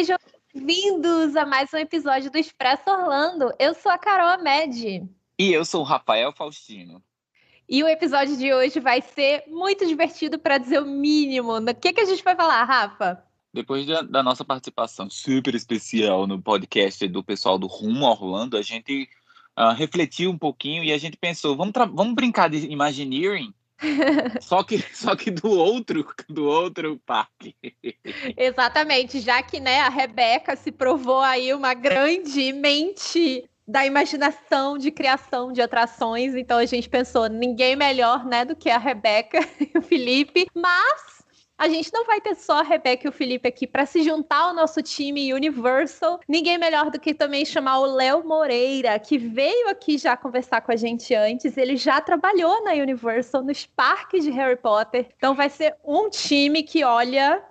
Sejam bem-vindos a mais um episódio do Expresso Orlando. Eu sou a Carol Amed. E eu sou o Rafael Faustino. E o episódio de hoje vai ser muito divertido, para dizer o mínimo. O que, que a gente vai falar, Rafa? Depois da, da, nossa participação super especial no podcast do pessoal do Rumo Orlando, a gente uh, refletiu um pouquinho e a gente pensou, vamos, vamos brincar de Imagineering? Só que só que do outro do outro parque. Exatamente, já que né, a Rebeca se provou aí uma grande mente da imaginação de criação de atrações, então a gente pensou ninguém melhor, né, do que a Rebeca e o Felipe, mas a gente não vai ter só a Rebeca e o Felipe aqui para se juntar ao nosso time Universal. Ninguém melhor do que também chamar o Léo Moreira, que veio aqui já conversar com a gente antes. Ele já trabalhou na Universal, nos parques de Harry Potter. Então vai ser um time que, olha,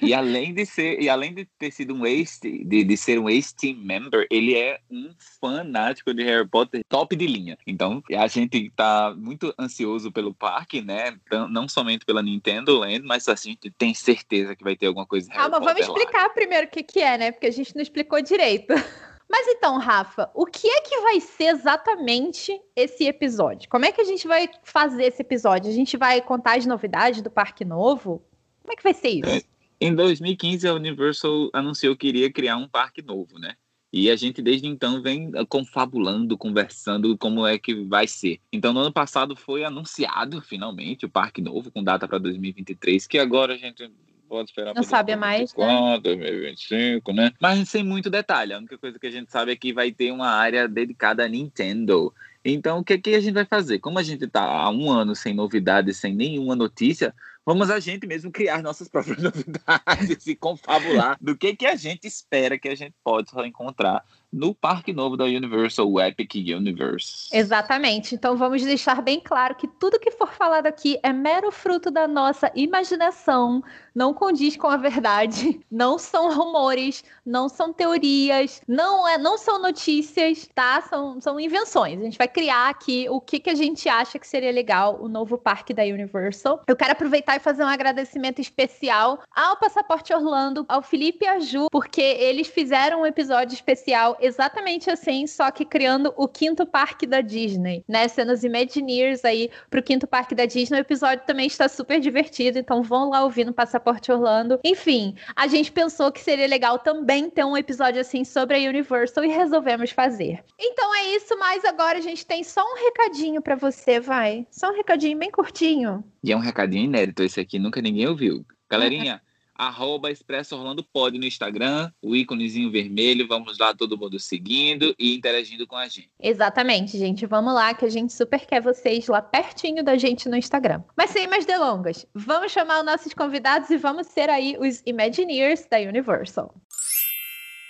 e além de ser, e além de ter sido um ex, de, de ser um ex-team member, ele é um fanático de Harry Potter top de linha. Então, a gente tá muito ansioso pelo parque, né? Não somente pela Nintendo Land, mas a gente tem certeza que vai ter alguma coisa Calma, Potter vamos explicar lá. primeiro o que, que é, né? Porque a gente não explicou direito. Mas então, Rafa, o que é que vai ser exatamente esse episódio? Como é que a gente vai fazer esse episódio? A gente vai contar as novidades do Parque Novo? Como é que vai ser isso? É, em 2015, a Universal anunciou que iria criar um parque novo, né? E a gente desde então vem confabulando, conversando como é que vai ser. Então, no ano passado foi anunciado finalmente o parque novo com data para 2023, que agora a gente pode esperar não sabe 2024, mais, né? 2025, né? Mas sem muito detalhe. A única coisa que a gente sabe é que vai ter uma área dedicada a Nintendo. Então, o que, que a gente vai fazer? Como a gente está há um ano sem novidades, sem nenhuma notícia, vamos a gente mesmo criar nossas próprias novidades e confabular do que, que a gente espera que a gente pode encontrar no Parque Novo da Universal, o Epic Universe. Exatamente. Então vamos deixar bem claro que tudo que for falado aqui é mero fruto da nossa imaginação, não condiz com a verdade, não são rumores, não são teorias, não é, não são notícias, tá? São, são invenções. A gente vai criar aqui o que, que a gente acha que seria legal o novo parque da Universal. Eu quero aproveitar e fazer um agradecimento especial ao Passaporte Orlando, ao Felipe e a Ju, porque eles fizeram um episódio especial exatamente assim, só que criando o quinto parque da Disney, né? Sendo os Imagineers aí pro quinto parque da Disney. O episódio também está super divertido, então vão lá ouvir no Passaporte Orlando. Enfim, a gente pensou que seria legal também ter um episódio assim sobre a Universal e resolvemos fazer. Então é isso, mas agora a gente tem só um recadinho para você, vai. Só um recadinho bem curtinho. E é um recadinho inédito, esse aqui nunca ninguém ouviu. Galerinha, arroba Expresso Orlando Pod no Instagram, o íconezinho vermelho, vamos lá todo mundo seguindo e interagindo com a gente. Exatamente, gente, vamos lá que a gente super quer vocês lá pertinho da gente no Instagram. Mas sem mais delongas, vamos chamar os nossos convidados e vamos ser aí os Imagineers da Universal.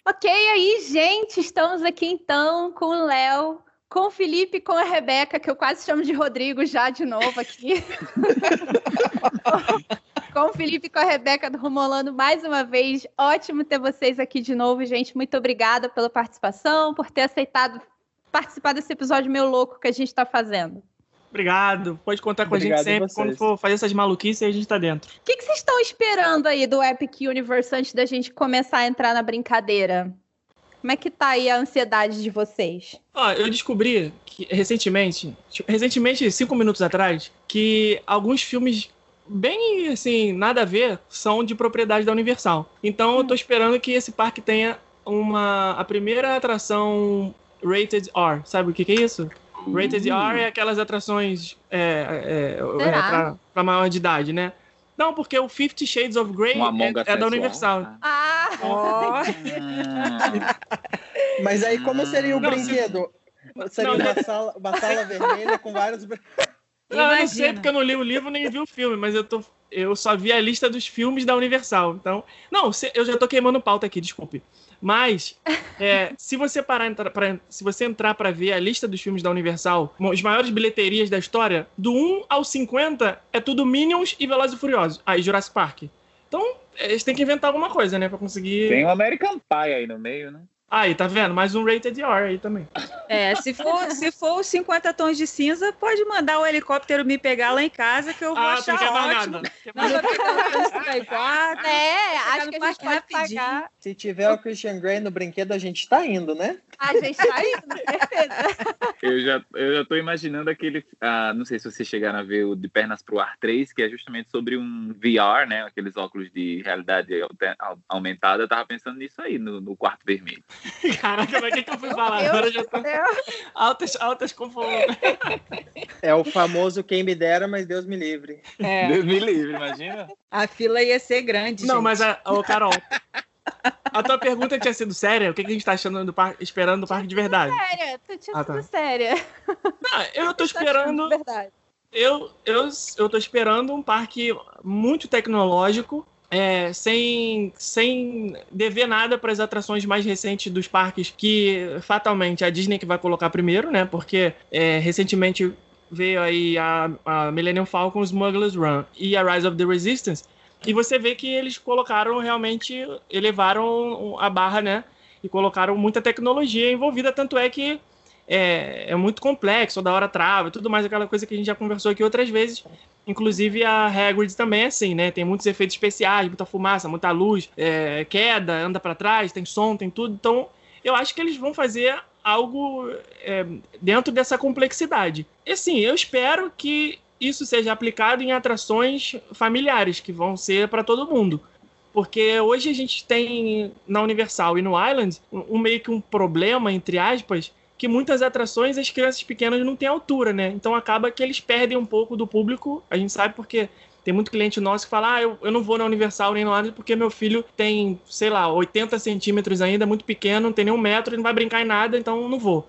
Ok, aí, gente, estamos aqui então com o Léo, com o Felipe e com a Rebeca, que eu quase chamo de Rodrigo já de novo aqui. com o Felipe e com a Rebeca do Romolando mais uma vez. Ótimo ter vocês aqui de novo, gente. Muito obrigada pela participação, por ter aceitado participar desse episódio meio louco que a gente está fazendo. Obrigado. Pode contar com Obrigado a gente sempre. Quando for fazer essas maluquices, a gente está dentro. O que, que vocês estão esperando aí do Epic Universe antes da gente começar a entrar na brincadeira? Como é que tá aí a ansiedade de vocês? Ó, eu descobri que recentemente, recentemente, cinco minutos atrás, que alguns filmes bem assim, nada a ver, são de propriedade da Universal. Então eu tô esperando que esse parque tenha uma a primeira atração rated R. Sabe o que, que é isso? Rated R é aquelas atrações é, é, é pra, pra, maior de idade, né? Não, porque o Fifty Shades of Grey é, é, da Universal. Ah! Oh. Mas aí como seria o não, brinquedo? Se... Seria não, uma, sala, uma sala vermelha com vários não, eu não sei porque eu não li o livro nem vi o filme, mas eu, tô, eu só vi a lista dos filmes da Universal. Então, não, eu já tô queimando pauta aqui, desculpe. Mas, é, se você parar pra, se você entrar para ver a lista dos filmes da Universal, as maiores bilheterias da história, do 1 ao 50 é tudo Minions e Velozes e Furiosos. Aí, ah, Jurassic Park. Então, eles têm que inventar alguma coisa, né, para conseguir. Tem o American Pie aí no meio, né? Aí, tá vendo? Mais um rated R aí também. É, se for, se for os 50 tons de cinza, pode mandar o helicóptero me pegar lá em casa que eu vou Ah, achar não quer mais ótimo. nada. Não vou pegar o trânsito da Iguata. É, acho que a gente rapidinho. pagar. Se tiver o Christian Grey no brinquedo, a gente tá indo, né? A gente tá indo, certeza. Eu já, eu já tô imaginando aquele. ah, não sei se vocês chegaram a ver o De Pernas pro Ar 3, que é justamente sobre um VR, né? Aqueles óculos de realidade aumentada. Eu tava pensando nisso aí, no, no quarto vermelho. Caraca, mas o que, que eu fui falar? Meu Agora já tô altas, altas confusões. É o famoso quem me dera, mas Deus me livre. É, Deus me livre, imagina. a fila ia ser grande, Não, gente. mas, a, ô, Carol, a tua pergunta tinha sido séria? O que, que a gente tá achando do parque, esperando do parque de verdade? Séria, tu tinha Ah, tá. sido séria. Não, eu tô tá esperando. Eu, eu, eu tô esperando um parque muito tecnológico, é, sem, sem dever nada para as atrações mais recentes dos parques, que fatalmente a Disney que vai colocar primeiro, né? Porque é, recentemente veio aí a, a Millennium Falcon, Smuggler's Run e a Rise of the Resistance. E você vê que eles colocaram realmente, elevaram a barra, né? E colocaram muita tecnologia envolvida, tanto é que é, é muito complexo, da hora trava tudo mais, aquela coisa que a gente já conversou aqui outras vezes. Inclusive a Hagrid também é assim, né? Tem muitos efeitos especiais, muita fumaça, muita luz, é, queda, anda para trás, tem som, tem tudo. Então, eu acho que eles vão fazer algo é, dentro dessa complexidade. E assim, eu espero que isso seja aplicado em atrações familiares, que vão ser para todo mundo. Porque hoje a gente tem na Universal e no Island um, meio que um problema, entre aspas, que muitas atrações as crianças pequenas não têm altura, né? Então acaba que eles perdem um pouco do público. A gente sabe porque tem muito cliente nosso que fala: ah, eu, eu não vou na Universal nem no Island porque meu filho tem, sei lá, 80 centímetros ainda, muito pequeno, não tem nem um metro, ele não vai brincar em nada, então não vou.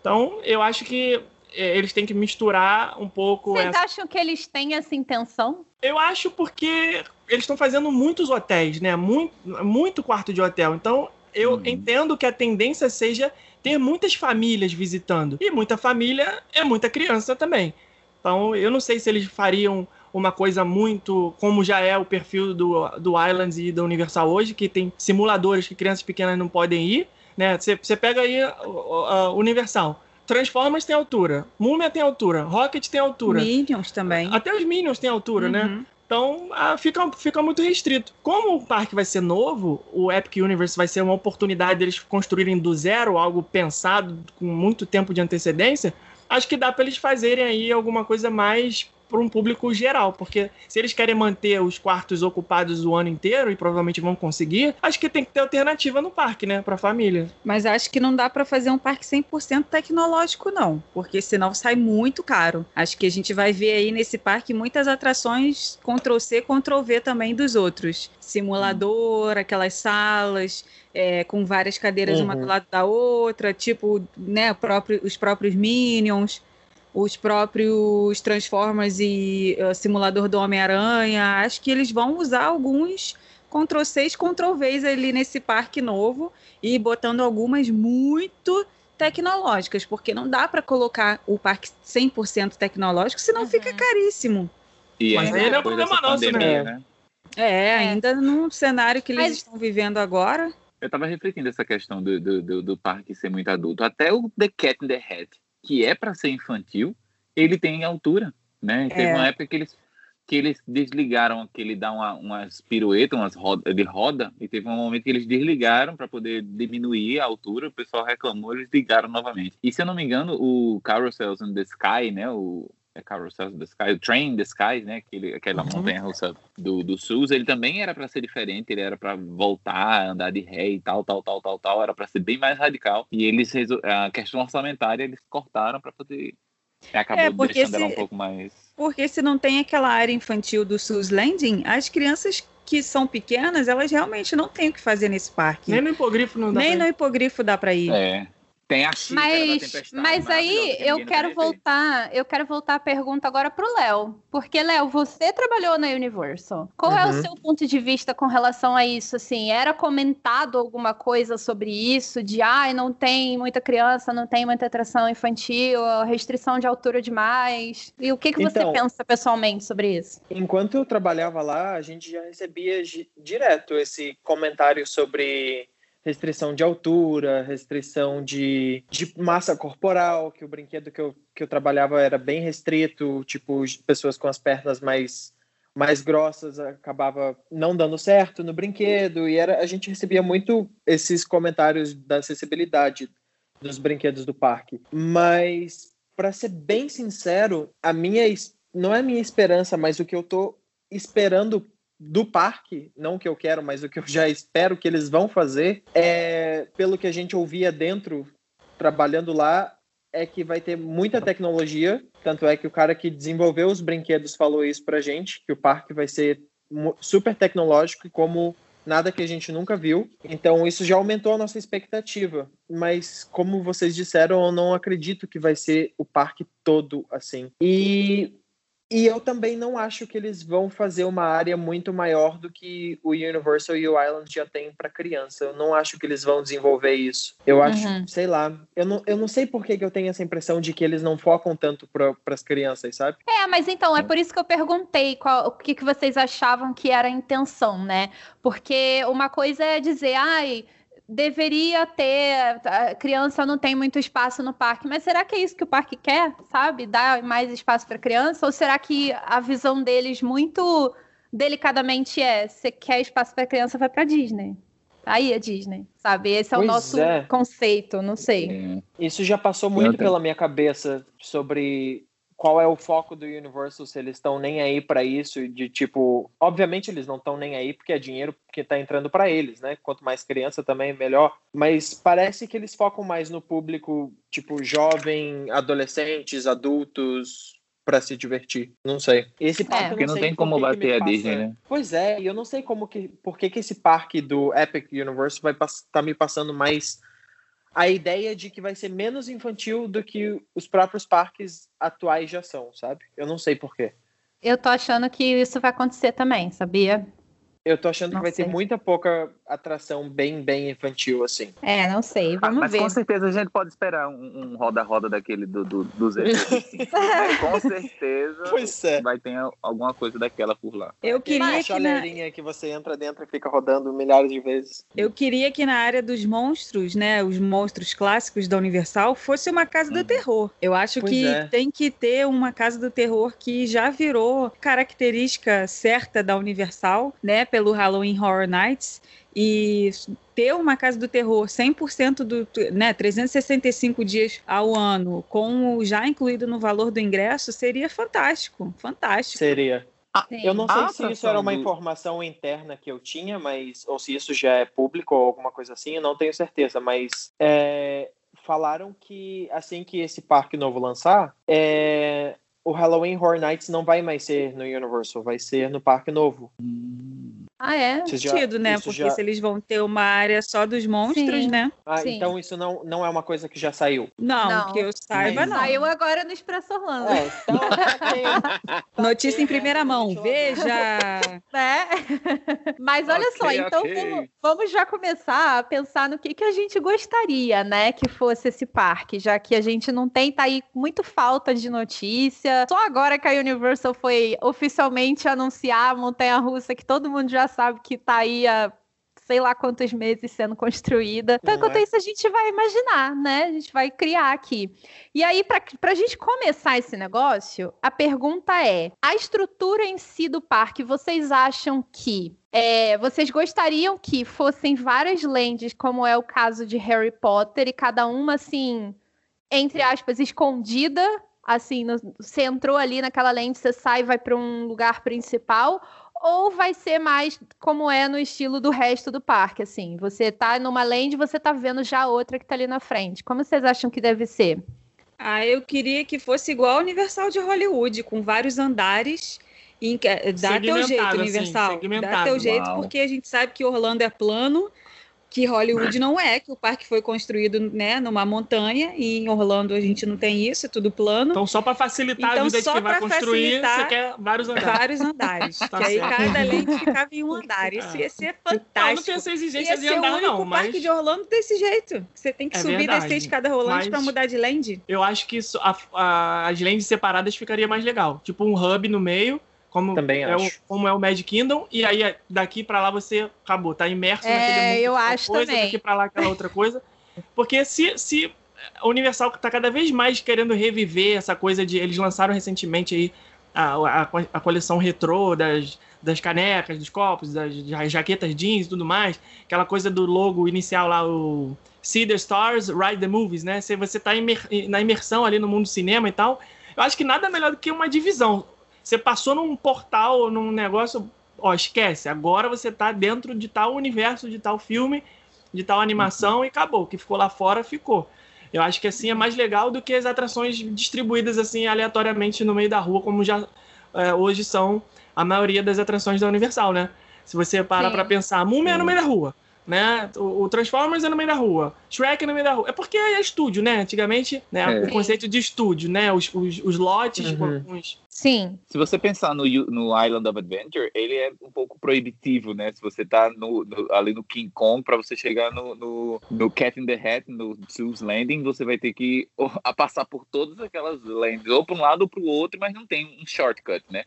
Então eu acho que é, eles têm que misturar um pouco Vocês essa acham que eles têm essa intenção? eu acho porque eles estão fazendo muitos hotéis, né? Muito, muito quarto de hotel. Então, eu Uhum. entendo que a tendência seja ter muitas famílias visitando. E muita família é muita criança também. Então, eu não sei se eles fariam uma coisa muito como já é o perfil do, do Islands e da Universal hoje, que tem simuladores que crianças pequenas não podem ir, né? Você você pega aí a, a Universal. Transformers tem altura, Múmia tem altura, Rocket tem altura. Minions também. Até os Minions têm altura, né? Então ah, fica, fica muito restrito. Como o parque vai ser novo, o Epic Universe vai ser uma oportunidade deles construírem do zero algo pensado com muito tempo de antecedência, acho que dá para eles fazerem aí alguma coisa mais para um público geral, porque se eles querem manter os quartos ocupados o ano inteiro e provavelmente vão conseguir, acho que tem que ter alternativa no parque, né, para família. Mas acho que não dá para fazer um parque 100% tecnológico, não. Porque senão sai muito caro. Acho que a gente vai ver aí nesse parque muitas atrações Ctrl-C, Ctrl-V também dos outros. Simulador, aquelas salas é, com várias cadeiras uma Uhum. do lado da outra, tipo né, próprio- os próprios Minions. Os próprios Transformers e uh, simulador do Homem-Aranha. Acho que eles vão usar alguns Ctrl-C e Ctrl-Vs ali nesse parque novo e botando algumas muito tecnológicas, porque não dá para colocar o parque 100% tecnológico, senão Uhum. fica caríssimo. E Mas ainda não é depois problema nosso, né? pandemia, né? É, ainda num cenário que eles Mas- estão vivendo agora. Eu tava refletindo essa questão do, do, do, do parque ser muito adulto. Até o The Cat in the Hat, que é para ser infantil, ele tem altura, né? Teve É. uma época que eles que eles desligaram, que ele dá uma, umas piruetas, umas roda, de roda, e teve um momento que eles desligaram para poder diminuir a altura, o pessoal reclamou, eles ligaram novamente. E se eu não me engano, o Carousels in the Sky, né, o é Carousels in the Sky, o Train in the Sky, né, aquele, aquela Uhum. montanha-russa do, do SUS, ele também era para ser diferente, ele era para voltar, andar de ré e tal, tal, tal, tal, tal, era para ser bem mais radical. E eles, a questão orçamentária, eles cortaram para poder... Acabou É, porque deixando ela se- um pouco mais... Porque se não tem aquela área infantil do SUS Landing, as crianças que são pequenas, elas realmente não têm o que fazer nesse parque. Nem no hipogrifo não dá Nem pra no hipogrifo dá para ir. É. Tem a xícara da Mas, tempestade. mas aí eu quero voltar, eu quero voltar a pergunta agora pro Léo. Porque, Léo, você trabalhou na Universal. Qual é o Uhum. seu ponto de vista com relação a isso? Assim, era comentado alguma coisa sobre isso? De ai, não tem muita criança, não tem muita atração infantil, restrição de altura demais. E o que, que você Então- pensa pessoalmente sobre isso? Enquanto eu trabalhava lá, a gente já recebia direto esse comentário sobre restrição de altura, restrição de, de massa corporal, que o brinquedo que eu, que eu trabalhava era bem restrito, tipo, pessoas com as pernas mais mais grossas acabava não dando certo no brinquedo e era a gente recebia muito esses comentários da acessibilidade dos brinquedos do parque. Mas para ser bem sincero, a minha não é a minha esperança, mas o que eu tô esperando do parque, não que eu quero, mas o que eu já espero que eles vão fazer, é pelo que a gente ouvia dentro trabalhando lá, é que vai ter muita tecnologia, tanto é que o cara que desenvolveu os brinquedos falou isso pra gente, que o parque vai ser super tecnológico como nada que a gente nunca viu. Então isso já aumentou a nossa expectativa, mas como vocês disseram, eu não acredito que vai ser o parque todo assim. E e eu também não acho que eles vão fazer uma área muito maior do que o Universal e o Island já tem para criança. Eu não acho que eles vão desenvolver isso. Eu acho, uhum. sei lá, eu não, eu não sei por que, que eu tenho essa impressão de que eles não focam tanto para as crianças, sabe? É, mas então, é por isso que eu perguntei qual, o que, que vocês achavam que era a intenção, né? Porque uma coisa é dizer, ai deveria ter. A criança não tem muito espaço no parque, mas será que é isso que o parque quer, sabe? Dar mais espaço para criança? Ou será que a visão deles muito delicadamente é: você quer espaço para criança, vai para Disney? Aí é Disney, sabe? Esse é pois o nosso é. conceito, não sei. Isso já passou muito pela minha cabeça sobre qual é o foco do Universal, se eles estão nem aí para isso, de tipo, obviamente eles não estão nem aí porque é dinheiro que está entrando para eles, né? Quanto mais criança também melhor, mas parece que eles focam mais no público, tipo, jovem, adolescentes, adultos, para se divertir. Não sei. Esse parque é, porque não, não tem como bater a Disney, né? Pois é, e eu não sei como que, por que que esse parque do Epic Universe vai estar tá me passando mais a ideia de que vai ser menos infantil do que os próprios parques atuais já são, sabe? Eu não sei porquê. Eu tô achando que isso vai acontecer também, sabia? Eu tô achando não que vai sei. ter muita pouca atração bem, bem infantil, assim. É, não sei, vamos ah, mas ver. Mas com certeza a gente pode esperar um roda-roda um daquele do, do, do Zé. com certeza é. vai ter alguma coisa daquela por lá. Eu queria uma que na... que você entra dentro e fica rodando milhares de vezes. Eu queria que na área dos monstros, né, os monstros clássicos da Universal, fosse uma casa do uhum. terror. Eu acho pois que é. tem que ter uma casa do terror que já virou característica certa da Universal, né, pelo Halloween Horror Nights e ter uma casa do terror 100% do, né, 365 dias ao ano, com o já incluído no valor do ingresso, seria fantástico, fantástico. Seria. Ah, eu não sei ah, se isso era uma informação interna que eu tinha, mas ou se isso já é público ou alguma coisa assim, eu não tenho certeza, mas é, falaram que assim que esse parque novo lançar, é, o Halloween Horror Nights não vai mais ser no Universal, vai ser no Parque Novo. Ah, é? sentido, né? Porque já... se eles vão ter uma área só dos monstros, Sim. né? Ah, Sim. então isso não, não é uma coisa que já saiu? Não, não. que eu saiba, não. Saiu agora no Expresso Orlando. É, então, tá Notícia em primeira mão, veja! É. Mas olha okay, só, então okay. vamos, vamos, já começar a pensar no que, que a gente gostaria, né, que fosse esse parque, já que a gente não tem, tá aí muito falta de notícia. Só agora que a Universal foi oficialmente anunciar a montanha-russa que todo mundo já sabe que tá aí há sei lá quantos meses sendo construída. Então, enquanto é. isso, a gente vai imaginar, né? A gente vai criar aqui. E aí, para a gente começar esse negócio, a pergunta é: a estrutura em si do parque, vocês acham que. É, vocês gostariam que fossem várias lands, como é o caso de Harry Potter, e cada uma, assim, entre aspas, escondida assim, no, você entrou ali naquela lente, você sai e vai para um lugar principal, ou vai ser mais como é no estilo do resto do parque, assim, você tá numa land, você tá vendo já outra que tá ali na frente. Como vocês acham que deve ser? Ah, eu queria que fosse igual ao Universal de Hollywood, com vários andares. Em, dá teu jeito, assim, Universal. Dá teu jeito, Uau. porque a gente sabe que Orlando é plano que Hollywood não é, que o parque foi construído né, numa montanha e em Orlando a gente não tem isso, é tudo plano. Então, só para facilitar então, a vida de quem vai construir, você quer vários andares. Vários andares. tá que aí cada lente ficava em um andar. Isso ia ser fantástico. Eu não essa exigência de andar, não. Mas... parque de Orlando desse jeito. Você tem que é subir verdade, descer escada rolante para mudar de land. Eu acho que isso, a, a, as lands separadas ficaria mais legal. Tipo um hub no meio Como Também é, o, acho. como é o Magic Kingdom, e aí daqui pra lá você acabou, tá imerso É, naquele mundo. eu acho coisa, também. Daqui pra lá aquela outra coisa. Porque se, se a Universal tá cada vez mais querendo reviver essa coisa de. Eles lançaram recentemente aí a, a, a coleção retrô das, das canecas, dos copos, das, das jaquetas jeans e tudo mais. Aquela coisa do logo inicial lá, o See the Stars, Ride the Movies, né? Se você tá imer- na imersão ali no mundo do cinema e tal. Eu acho que nada melhor do que uma divisão. Você passou num portal, num negócio, ó, esquece. Agora você tá dentro de tal universo, de tal filme, de tal animação e acabou. O que ficou lá fora, ficou. Eu acho que assim é mais legal do que as atrações distribuídas assim aleatoriamente no meio da rua, como já é, hoje são a maioria das atrações da Universal, né? Se você parar pra pensar, a Múmia é no meio da rua, né? O, o Transformers é no meio da rua, Shrek é no meio da rua. É porque é estúdio, né? Antigamente, né? É. O conceito de estúdio, né? Os, os, os lotes Uhum. com os, Sim. Se você pensar no, no Island of Adventure, ele é um pouco proibitivo, né? Se você tá no, no- ali no King Kong, para você chegar no, no, no Cat in the Hat, no Zeus Landing, você vai ter que ou, a passar por todas aquelas lands, ou para um lado ou para o outro, mas não tem um shortcut, né?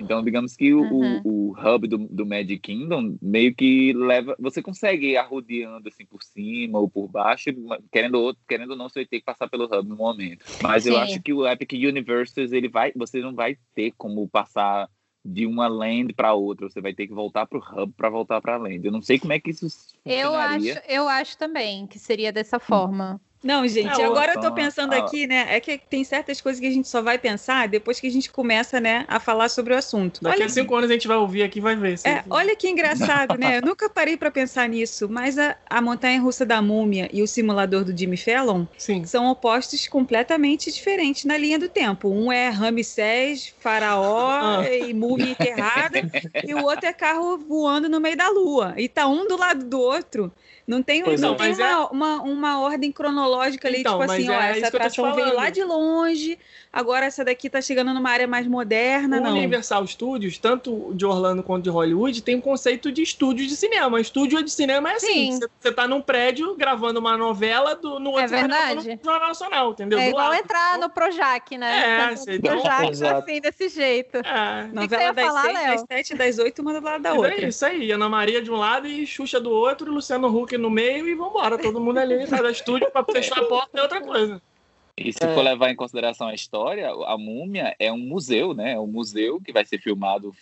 Então, digamos que o, Uhum. o, o hub do, do Magic Kingdom meio que leva. Você consegue ir arrodeando assim por cima ou por baixo, querendo ou, querendo ou não, você vai ter que passar pelo hub no momento. Mas eu Sim. acho que o Epic Universes, ele vai. Você não vai ter como passar de uma land para outra. Você vai ter que voltar pro hub para voltar para a land. Eu não sei como é que isso Eu acho, funcionaria. eu acho também que seria dessa forma. Não, gente, É, agora eu tô pensando aqui, né? É que tem certas coisas que a gente só vai pensar depois que a gente começa, né, a falar sobre o assunto. Daqui Olha, a cinco anos a gente vai ouvir aqui e vai ver. é, olha que engraçado, né? Eu nunca parei pra pensar nisso, mas a, a montanha russa da múmia e o simulador do Jimmy Fallon Sim. são opostos completamente diferentes na linha do tempo. Um é Ramsés, faraó Ah. e múmia enterrada, e o outro é carro voando no meio da lua. E tá um do lado do outro. Não tem, Pois não é. tem é- uma, uma, uma ordem cronológica ali, Então, tipo assim, ó, é essa tô te atração veio falando. lá de longe, agora essa daqui tá chegando numa área mais moderna, O não. Universal Studios, tanto de Orlando quanto de Hollywood, tem um conceito de estúdio de cinema. Estúdio de cinema é assim: Sim. você- tá num prédio gravando uma novela, do, no outro É verdade. um Jornal Nacional, entendeu? É Do igual lado. entrar no Projac, né? É, Tá você- no Projac, assim, desse jeito. É. Novela das falar, seis, das sete, das oito, uma do lado da outra. é isso aí, Ana Maria de um lado e Xuxa do outro, e Luciano Huck no meio, e vambora, todo mundo ali, cada estúdio pra fechar a porta é outra coisa. E se É. for levar em consideração a história, a múmia é um museu, né? É um museu que vai ser filmado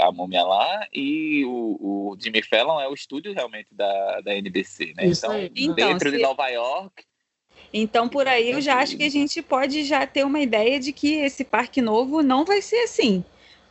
a múmia lá e o, o Jimmy Fallon é o estúdio realmente da, da NBC, né? Isso então, aí. Então, dentro se- de Nova York, Então, por aí, eu já acho que a gente pode já ter uma ideia de que esse parque novo não vai ser assim.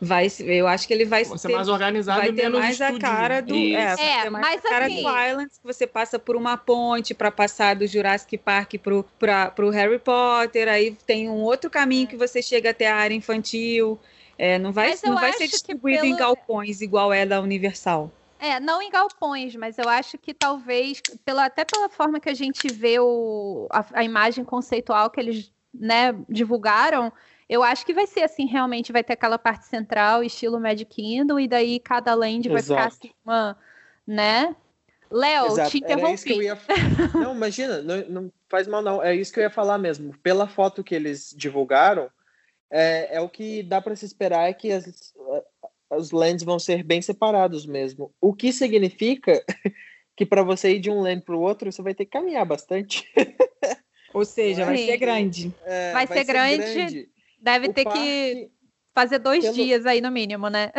Vai, ser- eu acho que ele vai Vai ser ter mais organizado vai e ter menos mais a estúdio. cara do Isso. é, É, mais mas a cara assim- do Islands que você passa por uma ponte para passar do Jurassic Park pro para pro Harry Potter aí tem um outro caminho que você chega até a área infantil é, não vai não vai ser distribuído em pelo- galpões igual é da Universal É, não em galpões, mas eu acho que talvez, pela, até pela forma que a gente vê o, a, a imagem conceitual que eles né, divulgaram, eu acho que vai ser assim, realmente vai ter aquela parte central, estilo Magic Kingdom, e daí cada land vai ficar Exato. assim, uma, né? Léo, te era isso que eu interrompi. ia Não, imagina, não, não faz mal não. É isso que eu ia falar mesmo. Pela foto que eles divulgaram, é, é o que dá para se esperar é que as, os lands vão ser bem separados mesmo. O que significa que para você ir de um land para o outro, você vai ter que caminhar bastante. ou seja vai ser grande É, Vai ser grande. Deve O ter que parque- fazer dois pelo- dias aí no mínimo, né?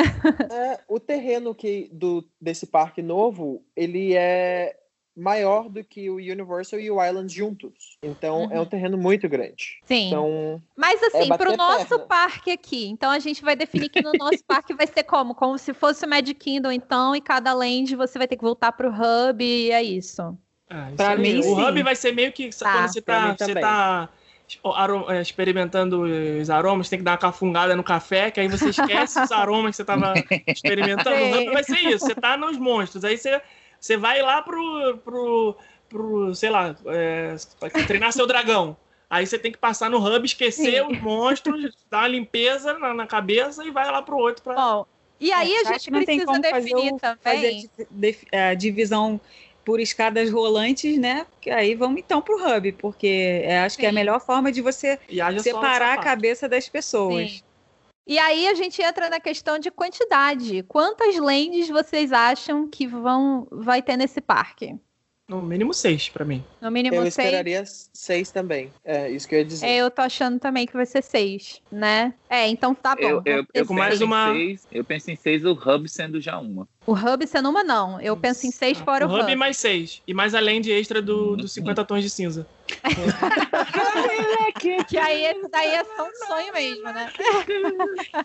É, o terreno que do desse parque novo, ele é maior do que o Universal e o Island juntos. Então é um terreno muito grande. Sim. Então, Mas assim, bater pro nosso perna. parque aqui, então a gente vai definir que no nosso parque vai ser como? Como se fosse o Magic Kingdom, então, e cada land você vai ter que voltar pro hub, e é isso. É, isso Pra mim, o sim. hub vai ser meio que Tá. quando você tá, você tá é, experimentando os aromas, tem que dar uma cafungada no café, que aí você esquece os aromas que você tava experimentando. Hub Sim. vai ser isso, você tá nos monstros, aí você, você vai lá pro, pro, pro sei lá, é, treinar seu dragão. Aí você tem que passar no hub, esquecer Sim. os monstros, dar uma limpeza na, na cabeça e vai lá pro outro pra... Bom, e aí É, a gente precisa fazer definir o- fazer a também. def- a divisão por escadas rolantes, né? Que aí vamos então pro hub, porque é, acho que é a Sim. melhor forma de você separar a cabeça das pessoas. Sim. E aí a gente entra na questão de quantidade. Quantas lands vocês acham que vão vai ter nesse parque? No mínimo seis pra mim. No mínimo Eu seis. esperaria seis também. É isso que eu ia dizer. É, eu tô achando também que vai ser seis, né? É, então tá bom. Eu, eu, eu, com mais uma- seis, eu penso em seis, o hub sendo já uma. O hub sendo uma, não. Eu penso em seis fora o o hub hub. mais seis. E mais além de extra do, Uhum. dos 50 tons de cinza. Que aí esse daí é só um sonho mesmo, né?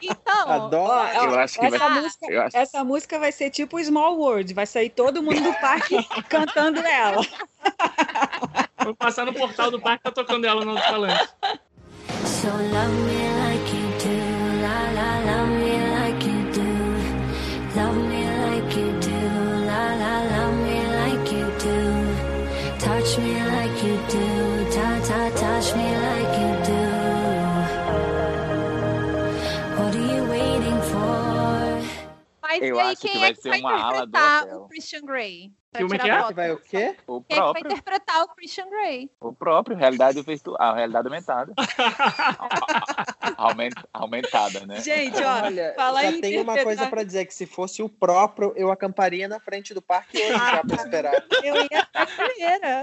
então, Adoro. Ó, Eu acho que essa, vai- música, eu acho- essa música vai ser tipo Small World. Vai sair todo mundo do parque cantando ela. Vou passar no portal do parque e tá tocando ela no alto-falante. So love mas Eu e aí acho que quem vai é que ser vai uma ala do interpretar hotel. o Christian Grey? Pra Filme que é? vai o quê? O Quem é que vai próprio, interpretar o Christian Grey? o próprio, realidade virtual, a realidade aumentada. Aument, aumentada, né? Gente, ó, Olha, só em tem uma coisa pra dizer, que se fosse o próprio, eu acamparia na frente do parque hoje já pra esperar. eu ia estar primeira.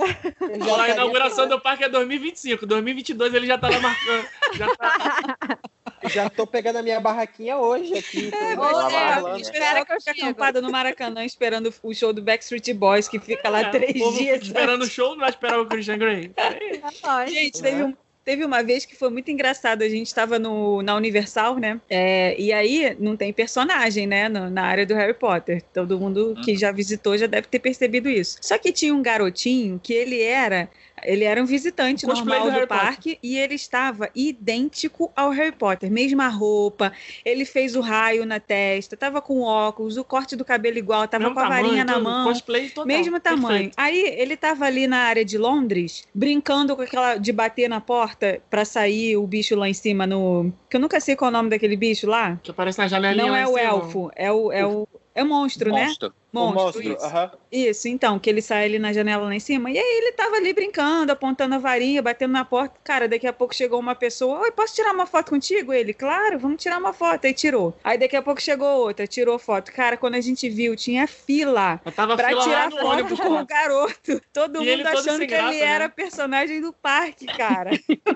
Já a inauguração do parque é 2025. 2022 ele já tá lá marcando. Já tá... Já tô pegando a minha barraquinha hoje aqui. é, falando. espera que eu chego. acampada no Maracanã esperando o show do Backstreet Boys, que fica lá É, três dias. esperando o show, não vai esperar o Christian Grey. Gente, teve, um- teve uma vez que foi muito engraçado. A gente estava na Universal, né? É, e aí não tem personagem, né? no- na área do Harry Potter. Todo mundo que já visitou já deve ter percebido isso. Só que tinha um garotinho que ele era. Ele era um visitante Cosplay normal do do, parque e ele estava idêntico ao Harry Potter. Mesma roupa, ele fez o raio na testa, tava com óculos, o corte do cabelo igual, tava com a varinha tamanho, na tudo, mão. Cosplay total. Mesmo tamanho. Perfeito. Aí ele tava ali na área de Londres, brincando com aquela de bater na porta pra sair o bicho lá em cima no. Que eu nunca sei qual é o nome daquele bicho lá. Que aparece na janelinha Não é o cima. elfo, é o. É o, é o monstro, né? Monstro. O monstro. isso. aham. Isso, então, que ele sai ali na janela lá em cima. E aí ele tava ali brincando, apontando a varinha, batendo na porta. Cara, daqui a pouco chegou uma pessoa. Oi, posso tirar uma foto contigo? Ele, claro, vamos tirar uma foto. Aí tirou. Aí daqui a pouco chegou outra, tirou foto. Cara, quando a gente viu, tinha fila Eu tava pra fila tirar foto ônibus. com o garoto. Todo E mundo achando que graça, ele era né? personagem do parque, cara.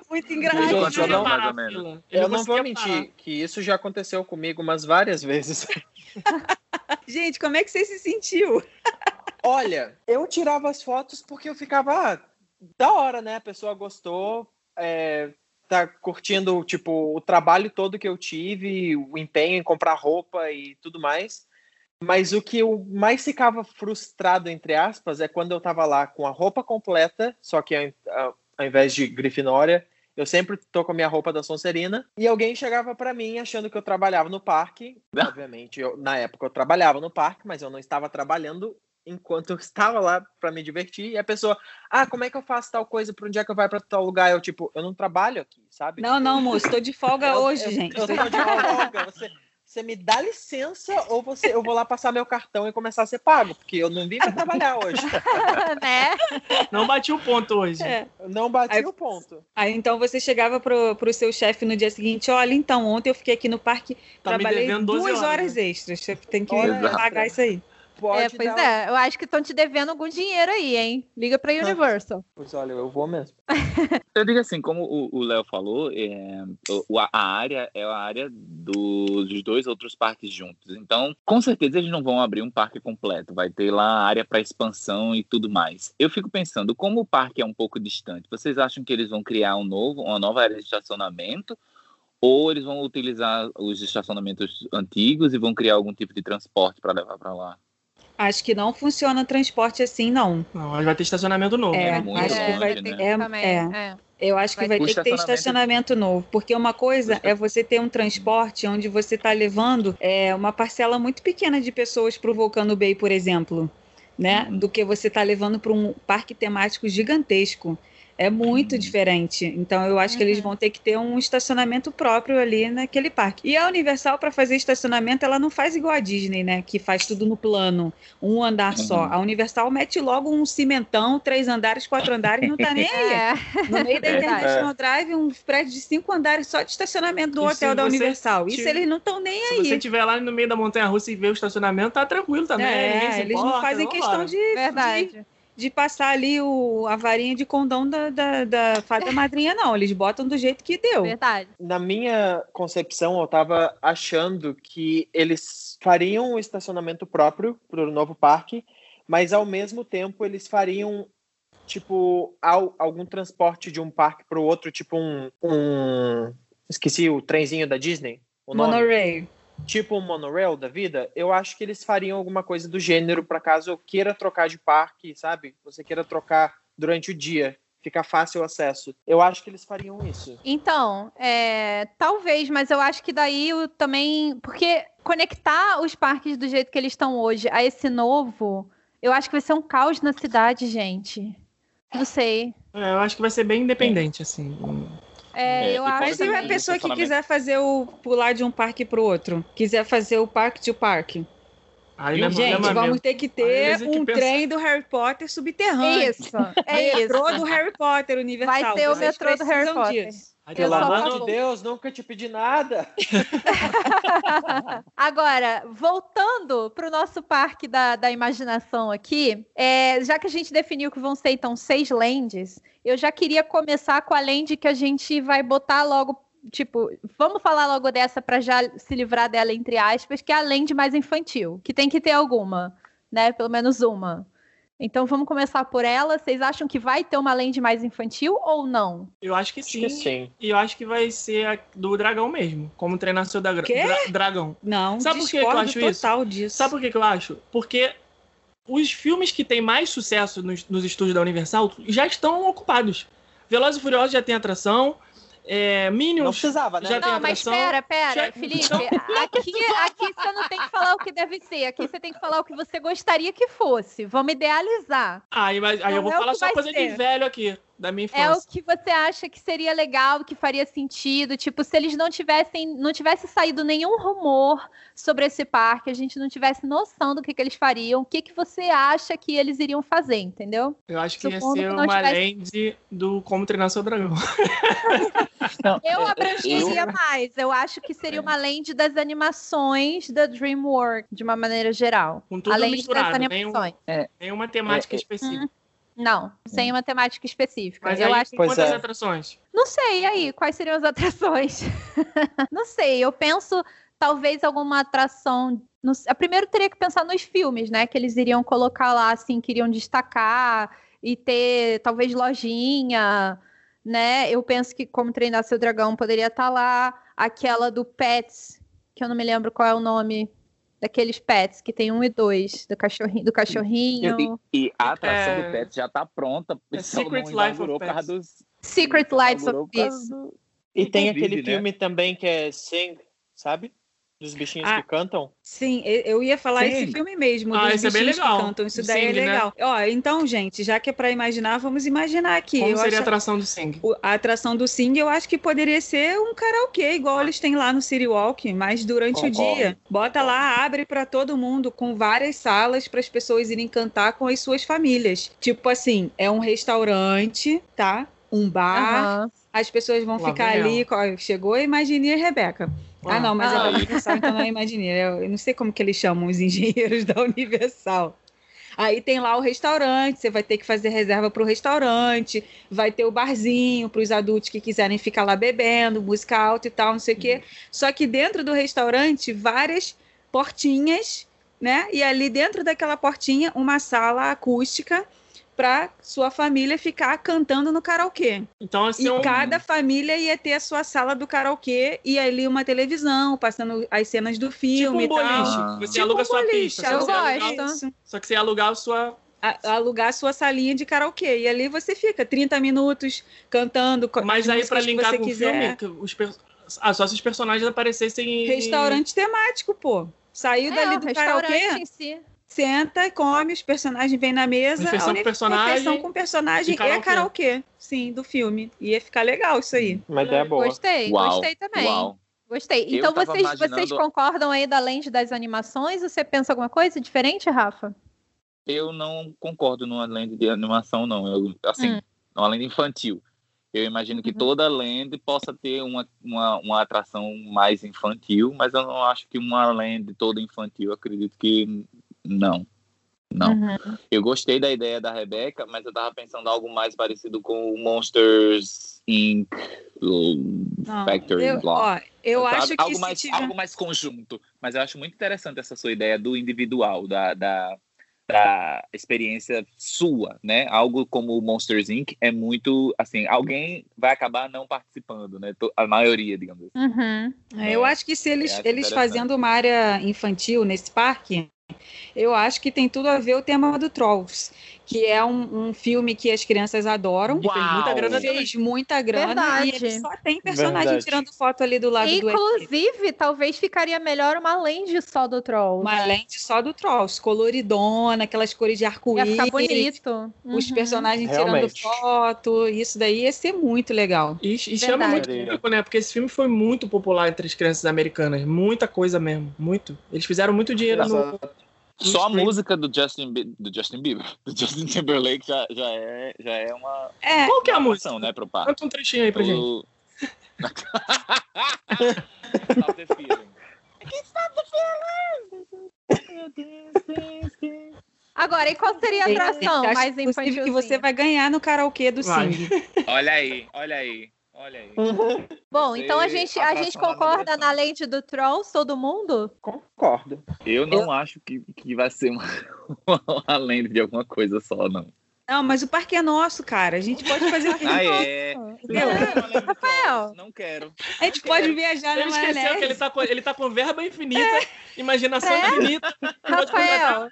Muito engraçado. fila. Ele Eu não vou mentir, parar. que isso já aconteceu comigo umas várias vezes. Gente, como é que você se sentiu? Olha, eu tirava as fotos porque eu ficava ah, da hora, né? A pessoa gostou, é, tá curtindo tipo o trabalho todo que eu tive, o empenho em comprar roupa e tudo mais. Mas o que eu mais ficava frustrado, entre aspas, é quando eu tava lá com a roupa completa, só que ao, invés de Grifinória, eu sempre tô com a minha roupa da Sonserina, e alguém chegava pra mim achando que eu trabalhava no parque. Obviamente, eu- na época eu trabalhava no parque, mas eu não estava trabalhando enquanto eu estava lá pra me divertir. E a pessoa, ah, como é que eu faço tal coisa? Pra onde é que eu vou pra tal lugar? Eu, tipo, eu não trabalho aqui, sabe? Não, não, moço, tô de folga Eu- hoje, eu- gente. Eu tô de folga. Você, você me dá licença ou você, eu vou lá passar meu cartão e começar a ser pago, porque eu não vim pra trabalhar hoje. né? Não bati o ponto hoje. É. Não bati Aí- o ponto. Aí então você chegava pro, pro seu chefe no dia seguinte, olha, então, ontem eu fiquei aqui no parque, Tá trabalhei devendo 12 duas horas, horas né? extras. Você tem que Olha pagar isso aí. Pode É, pois dar- é, eu acho que estão te devendo algum dinheiro aí, hein? Liga pra Universal. Pois olha, eu vou mesmo. Eu digo assim, como o- Léo falou, é, o- a a área é a área do- dos dois outros parques juntos. Então, com certeza eles não vão abrir um parque completo. Vai ter lá área para expansão e tudo mais. Eu fico pensando, como o parque é um pouco distante, vocês acham que eles vão criar um novo, uma nova área de estacionamento? Ou eles vão utilizar os estacionamentos antigos e vão criar algum tipo de transporte para levar para lá? Acho que não funciona transporte assim, não. Não, mas vai ter estacionamento novo. É, né? acho que longe, vai né? ter. É, Também, é. é. Eu acho que Vai vai ter que ter estacionamento- estacionamento novo, porque uma coisa é você ter um transporte onde você está levando é, uma parcela muito pequena de pessoas para o Volcano Bay, por exemplo, né? Uhum. Do que você está levando para um parque temático gigantesco. É muito diferente. Então eu acho que eles Uhum. vão ter que ter um estacionamento próprio ali naquele parque. E a Universal, para fazer estacionamento, ela não faz igual a Disney, né? Que faz tudo no plano, um andar só. Uhum. A Universal mete logo um cimentão, três andares, quatro andares, não tá nem aí. É, No meio da É. International Drive, um prédio de cinco andares só de estacionamento do E hotel se da Universal. Isso eles não estão nem Se aí. você estiver lá no meio da montanha russa e ver o estacionamento, tá tranquilo também. se É, eles não importa, fazem vambora. questão de, de, verdade. De passar ali o, a varinha de condão da, da, da fada madrinha, não. Eles botam do jeito que deu. Verdade. Na minha concepção, eu tava achando que eles fariam um estacionamento próprio para o novo parque, mas ao mesmo tempo eles fariam tipo al- algum transporte de um parque para o outro, tipo um, um esqueci o trenzinho da Disney, o nome. Monorail. Tipo um monorail da vida, eu acho que eles fariam alguma coisa do gênero para caso eu queira trocar de parque, sabe? Você queira trocar durante o dia, fica fácil o acesso. Eu acho que eles fariam isso. Então, é, talvez, mas eu acho que daí eu também. Porque conectar os parques do jeito que eles estão hoje a esse novo, eu acho que vai ser um caos na cidade, gente. Não sei. É, eu acho que vai ser bem independente, assim. É, É, eu acho. Mas e a pessoa que quiser fazer o pular de um parque pro outro? Quiser fazer o parque to parque? Aí não é Gente, vamos meu. ter que ter é que um trem do Harry Potter subterrâneo. Isso, é metrô isso. do Harry Potter Universal. Vai ser o Vocês metrô do Harry Potter. disso. Aí Pelo amor de Deus, nunca te pedi nada. Agora, voltando para o nosso parque da, da imaginação aqui, é, já que a gente definiu que vão ser então seis lands, eu já queria começar com a land que a gente vai botar logo. Tipo, vamos falar logo dessa para já se livrar dela, entre aspas, que é a land mais infantil, que tem que ter alguma, né? Pelo menos uma. Então vamos começar por ela. Vocês acham que vai ter uma land mais infantil ou não? Eu acho que Acho sim. que sim. E eu acho que vai ser a do dragão mesmo. Como treinar seu dra Quê? dra- dragão. Não, Sabe por que eu acho isso? total disso. Sabe por que, que eu acho? Porque os filmes que têm mais sucesso nos, nos estúdios da Universal já estão ocupados. Velozes e Furiosos já tem atração. É, Não Minions precisava, né? já Não, mas pera, pera, Já- Felipe. Então- Aqui, aqui você não tem que falar o que deve ser. Aqui você tem que falar o que você gostaria que fosse. Vamos idealizar. Aí, mas- aí Não eu vou é falar só coisa de ser. velho aqui, da minha É o infância. que você acha que seria legal, que faria sentido. Tipo, se eles não tivessem, não tivesse saído nenhum rumor sobre esse parque, a gente não tivesse noção do que, que eles fariam, o que, que você acha que eles iriam fazer, entendeu? Eu acho que ia Supondo ser que uma tivesse- land do Como Treinar Seu Dragão. Não, Eu é, abrangeria eu- mais. Eu acho que seria uma land das animações da DreamWorks, de uma maneira geral. Com tudo Além misturado. das Tem, um, animações. tem uma temática É, é- específica. Não, sem uma temática específica. Mas eu aí, acho Pois quantas é. atrações? Não sei, e aí, quais seriam as atrações? não sei, eu penso talvez alguma atração. sei, Primeiro teria que pensar nos filmes, né? Que eles iriam colocar lá, assim, que iriam destacar e ter talvez lojinha, né? Eu penso que como treinar seu dragão poderia estar lá. Aquela do Pets, que eu não me lembro qual é o nome daqueles pets, que tem um e dois, do cachorrinho. Do cachorrinho. E, e a atração É. do Pet já tá pronta. É Secret Life of causa dos- Secret Lives of Peace. do- E tem aquele né? filme também que é Sing, sabe? Dos bichinhos Ah, que cantam. Sim, eu ia falar Sim. esse filme mesmo, Ah, dos esse é bem bichinhos legal. que cantam. Isso daí é Sing, né? legal. Ó, então, gente, já que é pra imaginar, vamos imaginar aqui. Como eu seria a acho- atração do Sing? a atração do Sing, eu acho que poderia ser um karaokê, igual eles têm lá no City Walk, mas durante o dia. Bota lá, abre pra todo mundo, com várias salas para as pessoas irem cantar com as suas famílias. Tipo assim, é um restaurante, tá? Um bar. As pessoas vão Lá ficar ela. ali. ó, Chegou a Imagineer Rebeca. Ah, não, mas é Ah. da Universal, então não é Imagineer. Eu, eu não sei como que eles chamam os engenheiros da Universal. Aí tem lá o restaurante, você vai ter que fazer reserva para o restaurante, vai ter o barzinho para os adultos que quiserem ficar lá bebendo, música alta e tal, não sei o quê. Só que dentro do restaurante, várias portinhas, né? E ali dentro daquela portinha, uma sala acústica para sua família ficar cantando no karaokê. Então, assim, E um... cada família ia ter a sua sala do karaokê e ali uma televisão, passando as cenas do tipo filme um e tal. boliche. Ah. Você Tipo aluga um sua boliche, pista. só eu que gosto. Só que você ia alugar a sua... Alugar a sua salinha de karaokê. E ali você fica 30 minutos cantando. Mas as aí, que linkar você com o quiser. filme, que os per... ah, só se os personagens aparecessem em... Restaurante temático, pô. Saiu É, dali o do restaurante karaokê. em si. Senta, come, os personagens vêm na mesa. Refeição com personagem refeição com personagem e é karaokê. karaokê. Sim, do filme. Ia ficar legal isso aí. Uma ideia boa. Gostei, Uau, gostei também. Uau. Gostei. Eu Então vocês, imaginando- vocês concordam aí da lente das animações? Você pensa alguma coisa diferente, Rafa? Eu não concordo numa lenda de animação, não. Eu, assim, Hum. numa lenda infantil. Eu imagino que Uhum. toda lenda possa ter uma, uma, uma atração mais infantil, mas eu não acho que uma lenda toda infantil, acredito que não. Não. Uhum. Eu gostei da ideia da Rebeca, mas eu tava pensando algo mais parecido com o Monsters Inc. Não, Factory eu, Block. ó, eu Sabe? acho que algo mais, tiver... algo mais conjunto. Mas eu acho muito interessante essa sua ideia do individual, da, da, da experiência sua, né? Algo como o Monsters Inc. é muito assim, alguém vai acabar não participando, né? A maioria, digamos assim. Uhum. É, Eu acho que se eles, eles fazendo uma área infantil nesse parque, eu acho que tem tudo a ver o tema do Trolls, que é um, um filme que as crianças adoram. E fez muita grana também. Fez muita grana Verdade. e ele só tem personagem Verdade. tirando foto ali do lado do ET. Inclusive, talvez ficaria melhor uma lente só do Troll. Uma lente só do Trolls, coloridona, aquelas cores de Ia ficar arco-íris, bonito. os Uhum. personagens Realmente. tirando foto, isso daí ia ser muito legal. E, e chama muito público, né? Porque esse filme foi muito popular entre as crianças americanas. Muita coisa mesmo. Muito. Eles fizeram muito dinheiro no. Só a música do Justin, do Justin Bieber, do Justin Timberlake já, já, é, já é uma É, Qual que é a música? né, pro. Canta um trechinho aí pra gente. O- Stop the feeling. Agora, e qual seria a atração mais infantil? que você vai ganhar no karaokê do. Sing. Olha aí, olha aí, olha aí. Bom, Você- então a gente, a gente concorda na lente do Trolls, todo mundo? Concordo. Eu não acho que, que vai ser uma, uma lenda de alguma coisa só, não. Não, mas o parque é nosso, cara. A gente pode fazer o que Ah, é? Não Rafael. Não quero. A gente pode viajar Ele na esqueceu maionese. que ele tá, com, ele tá com verba infinita, imaginação É. infinita. Rafael,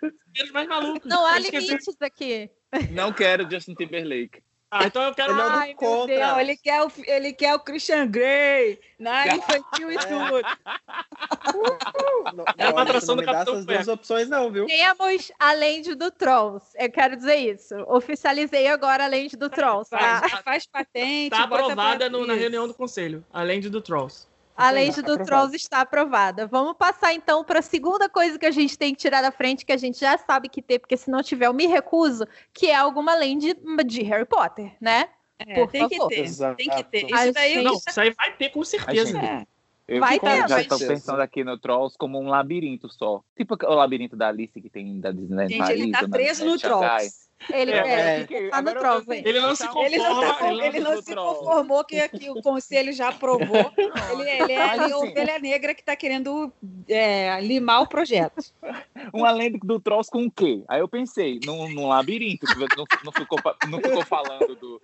mais malucos. não há Ele esqueceu- limites aqui. Não quero Justin Timberlake. Ah, então eu quero. É Ai, meu contra. Deus. Ele quer, o, ele quer o Christian Grey na infantil e tudo. Não, É uma atração do Capitão essas duas opções, não, viu? Temos a lente do Trolls. Eu quero dizer isso. Oficializei agora a lente do Trolls, tá? Faz, faz patente, Tá bota aprovada no- na reunião do conselho, além de do Trolls. A tá do aprovado. Trolls está aprovada. Vamos passar então para a segunda coisa que a gente tem que tirar da frente, que a gente já sabe que ter, porque se não tiver, eu me recuso, que é alguma lente de Harry Potter, né? É, Por tem que favor. ter, Exato. tem que ter. Isso daí gente. Não, isso aí vai ter com certeza. É. Eu Vai ter, já estou pensando aqui no Trolls como um labirinto só. Tipo o labirinto da Alice que tem da Disneyland Gente, ele tá Paris, da preso no Disneyland Shanghai. Trolls. Ele É, é, é. tá no Trolls, hein? Ele não se conforma. Ele não, tá com- ele não ele não do se conformou que, que o conselho já aprovou. Ele, ele é Mas, ali a assim- ovelha negra que está querendo é, limar o projeto. Uma lenda do Trolls com o quê? Aí eu pensei, num, num labirinto, que não, não ficou, não ficou falando do,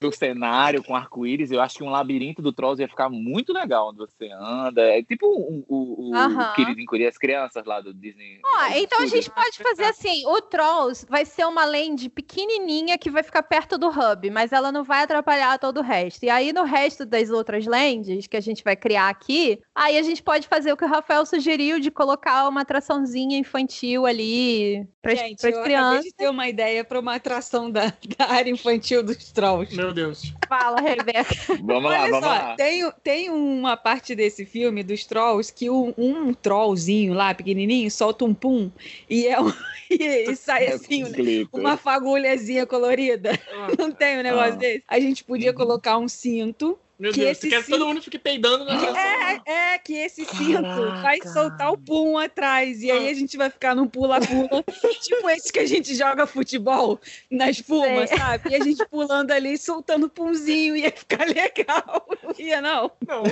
do cenário com arco-íris. Eu acho que um labirinto do Trolls ia ficar muito legal onde você anda. É tipo o, o, querido Incuria, as crianças lá do Disney. Ó, então a gente pode fazer assim: o Trolls vai ser uma land pequenininha que vai ficar perto do hub, mas ela não vai atrapalhar todo o resto. E aí, no resto das outras lands que a gente vai criar aqui, aí a gente pode fazer o que o Rafael sugeriu de colocar uma atraçãozinha infantil ali para Gente, as eu acabei crianças. de ter uma ideia para uma atração da, da área infantil dos Trolls. Meu Deus. Fala, Rebeca. Vamos lá, Olha vamos só, lá. Tem, tem uma parte desse filme dos trolls que um, um trollzinho lá, pequenininho, solta um pum e, é um, e, e sai assim, né, uma fagulhazinha colorida. Não tem um negócio Ah. desse? A gente podia Uhum. colocar um cinto. Meu Que Deus. esse Você quer que sim- todo mundo fique peidando na. É, é, que esse cinto vai Caraca. soltar o pum atrás. E aí a gente vai ficar num pula-pula, tipo esse que a gente joga futebol na espuma, Sei. sabe? E a gente pulando ali, soltando pumzinho, ia ficar legal. Não ia, não. Não.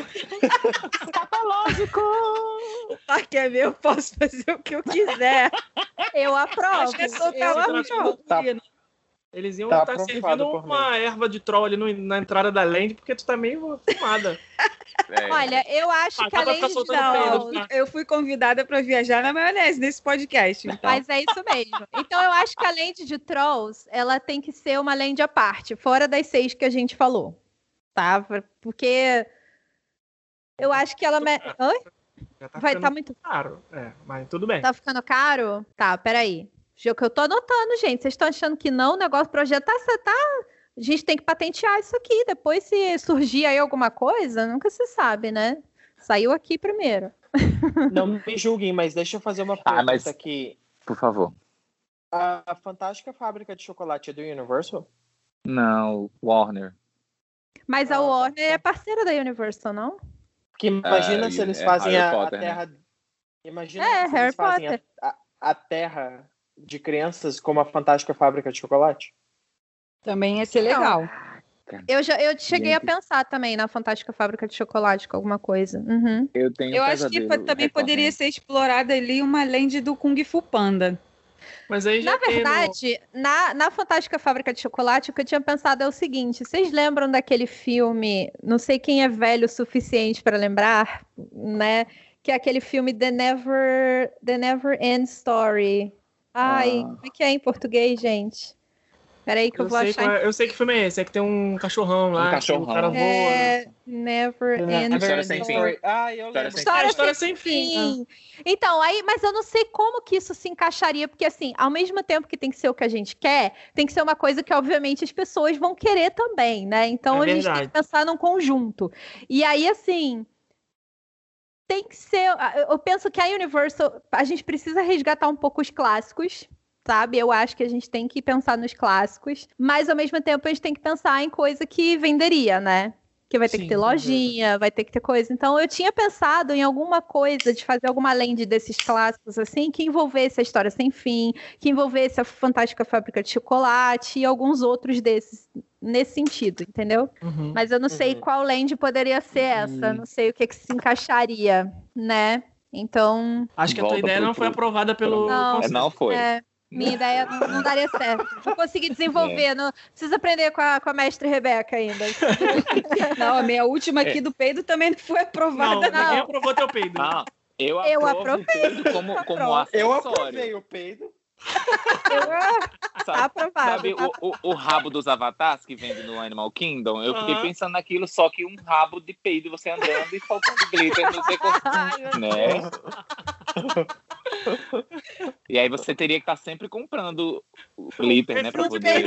O parque é meu, eu posso fazer o que eu quiser. Eu aprovo. Acho que é soltar eu o aprovo. Tá. Não. Eles iam Tá estar aprovado servindo por uma erva de troll ali no- na entrada da land, porque tu tá meio fumada. É. Olha, eu acho Ah, que além ficar de Trolls, peido, tá? Eu fui convidada para viajar na maionese nesse podcast. Então. Mas é isso mesmo. Então eu acho que a lente de Trolls, ela tem que ser uma lente à parte, fora das seis que a gente falou. Tá? Porque eu acho que ela. me- Oi? Já tá Vai ficando estar muito. caro. É, mas tudo bem. Tá ficando caro? Tá, peraí. O que eu tô anotando, gente. Vocês estão achando que não? O negócio projeto tá, tá. A gente tem que patentear isso aqui. Depois, se surgir aí alguma coisa, nunca se sabe, né? Saiu aqui primeiro. Não me julguem, mas deixa eu fazer uma pergunta Ah, mas- aqui. Por favor. A, a Fantástica Fábrica de Chocolate é do Universal? Não, Warner. Mas a Ah, tá, Warner é parceira da Universal, não? Porque imagina Ah, se eles é fazem Harry a, a Potter, né? Terra. Imagina É, se Harry eles fazem a, Potter. a, a Terra de crianças como a Fantástica Fábrica de Chocolate. Também ia ser legal. Eu, já, eu cheguei Gente. a pensar também na Fantástica Fábrica de Chocolate com alguma coisa. Uhum. Eu tenho Eu um acho que também poderia ser explorada ali uma lente do Kung Fu Panda. Mas aí já Na tem no- verdade, na, na Fantástica Fábrica de Chocolate, o que eu tinha pensado é o seguinte: vocês lembram daquele filme? Não sei quem é velho o suficiente para lembrar, né? Que é aquele filme The Never, The Never End Story. Ai, Ah. como é que é em português, gente? Peraí que eu, Eu vou sei, achar. qual é- eu sei que filme é esse. É que tem um cachorrão lá. Um que cachorrão. O cara voa. É, Never End História Never sem Ending fim. Story. Ah, eu História lembro. sem É, História, história sem sem fim. Ah. fim. Então, aí, mas eu não sei como que isso se encaixaria, porque assim, ao mesmo tempo que tem que ser o que a gente quer, tem que ser uma coisa que, obviamente, as pessoas vão querer também, né? Então É a gente tem verdade. que pensar num conjunto. E aí, assim. Tem que ser. Eu penso que a Universal. A gente precisa resgatar um pouco os clássicos, sabe? Eu acho que a gente tem que pensar nos clássicos, mas ao mesmo tempo a gente tem que pensar em coisa que venderia, né? Que vai ter Sim, que ter lojinha, vai ter que ter coisa. Então eu tinha pensado em alguma coisa de fazer alguma lente desses clássicos assim, que envolvesse a história sem fim, que envolvesse a fantástica fábrica de chocolate e alguns outros desses nesse sentido, entendeu? Uhum. Mas eu não sei Uhum. qual lente poderia ser essa, Hum. não sei o que que se encaixaria, né? Então, Acho que a tua Volta ideia pro- não foi pro- aprovada pelo. Não. É, não foi. é, minha ideia não, não daria certo. Vou conseguir desenvolver, não preciso aprender com a, com a mestre Rebeca ainda. Não, a minha última aqui do peido também não foi Não, aprovada. não. ninguém aprovou teu peido. Não, eu, Eu peido como, como Eu aprovei o peido. Tá Sabe, aprovado. sabe tá o, o, o rabo dos avatares que vende no Animal Kingdom? Eu fiquei Aham. pensando naquilo, só que um rabo de peido você andando e faltando glitter no decor. Né? E aí você teria que estar sempre comprando o glitter, né? Pra poder.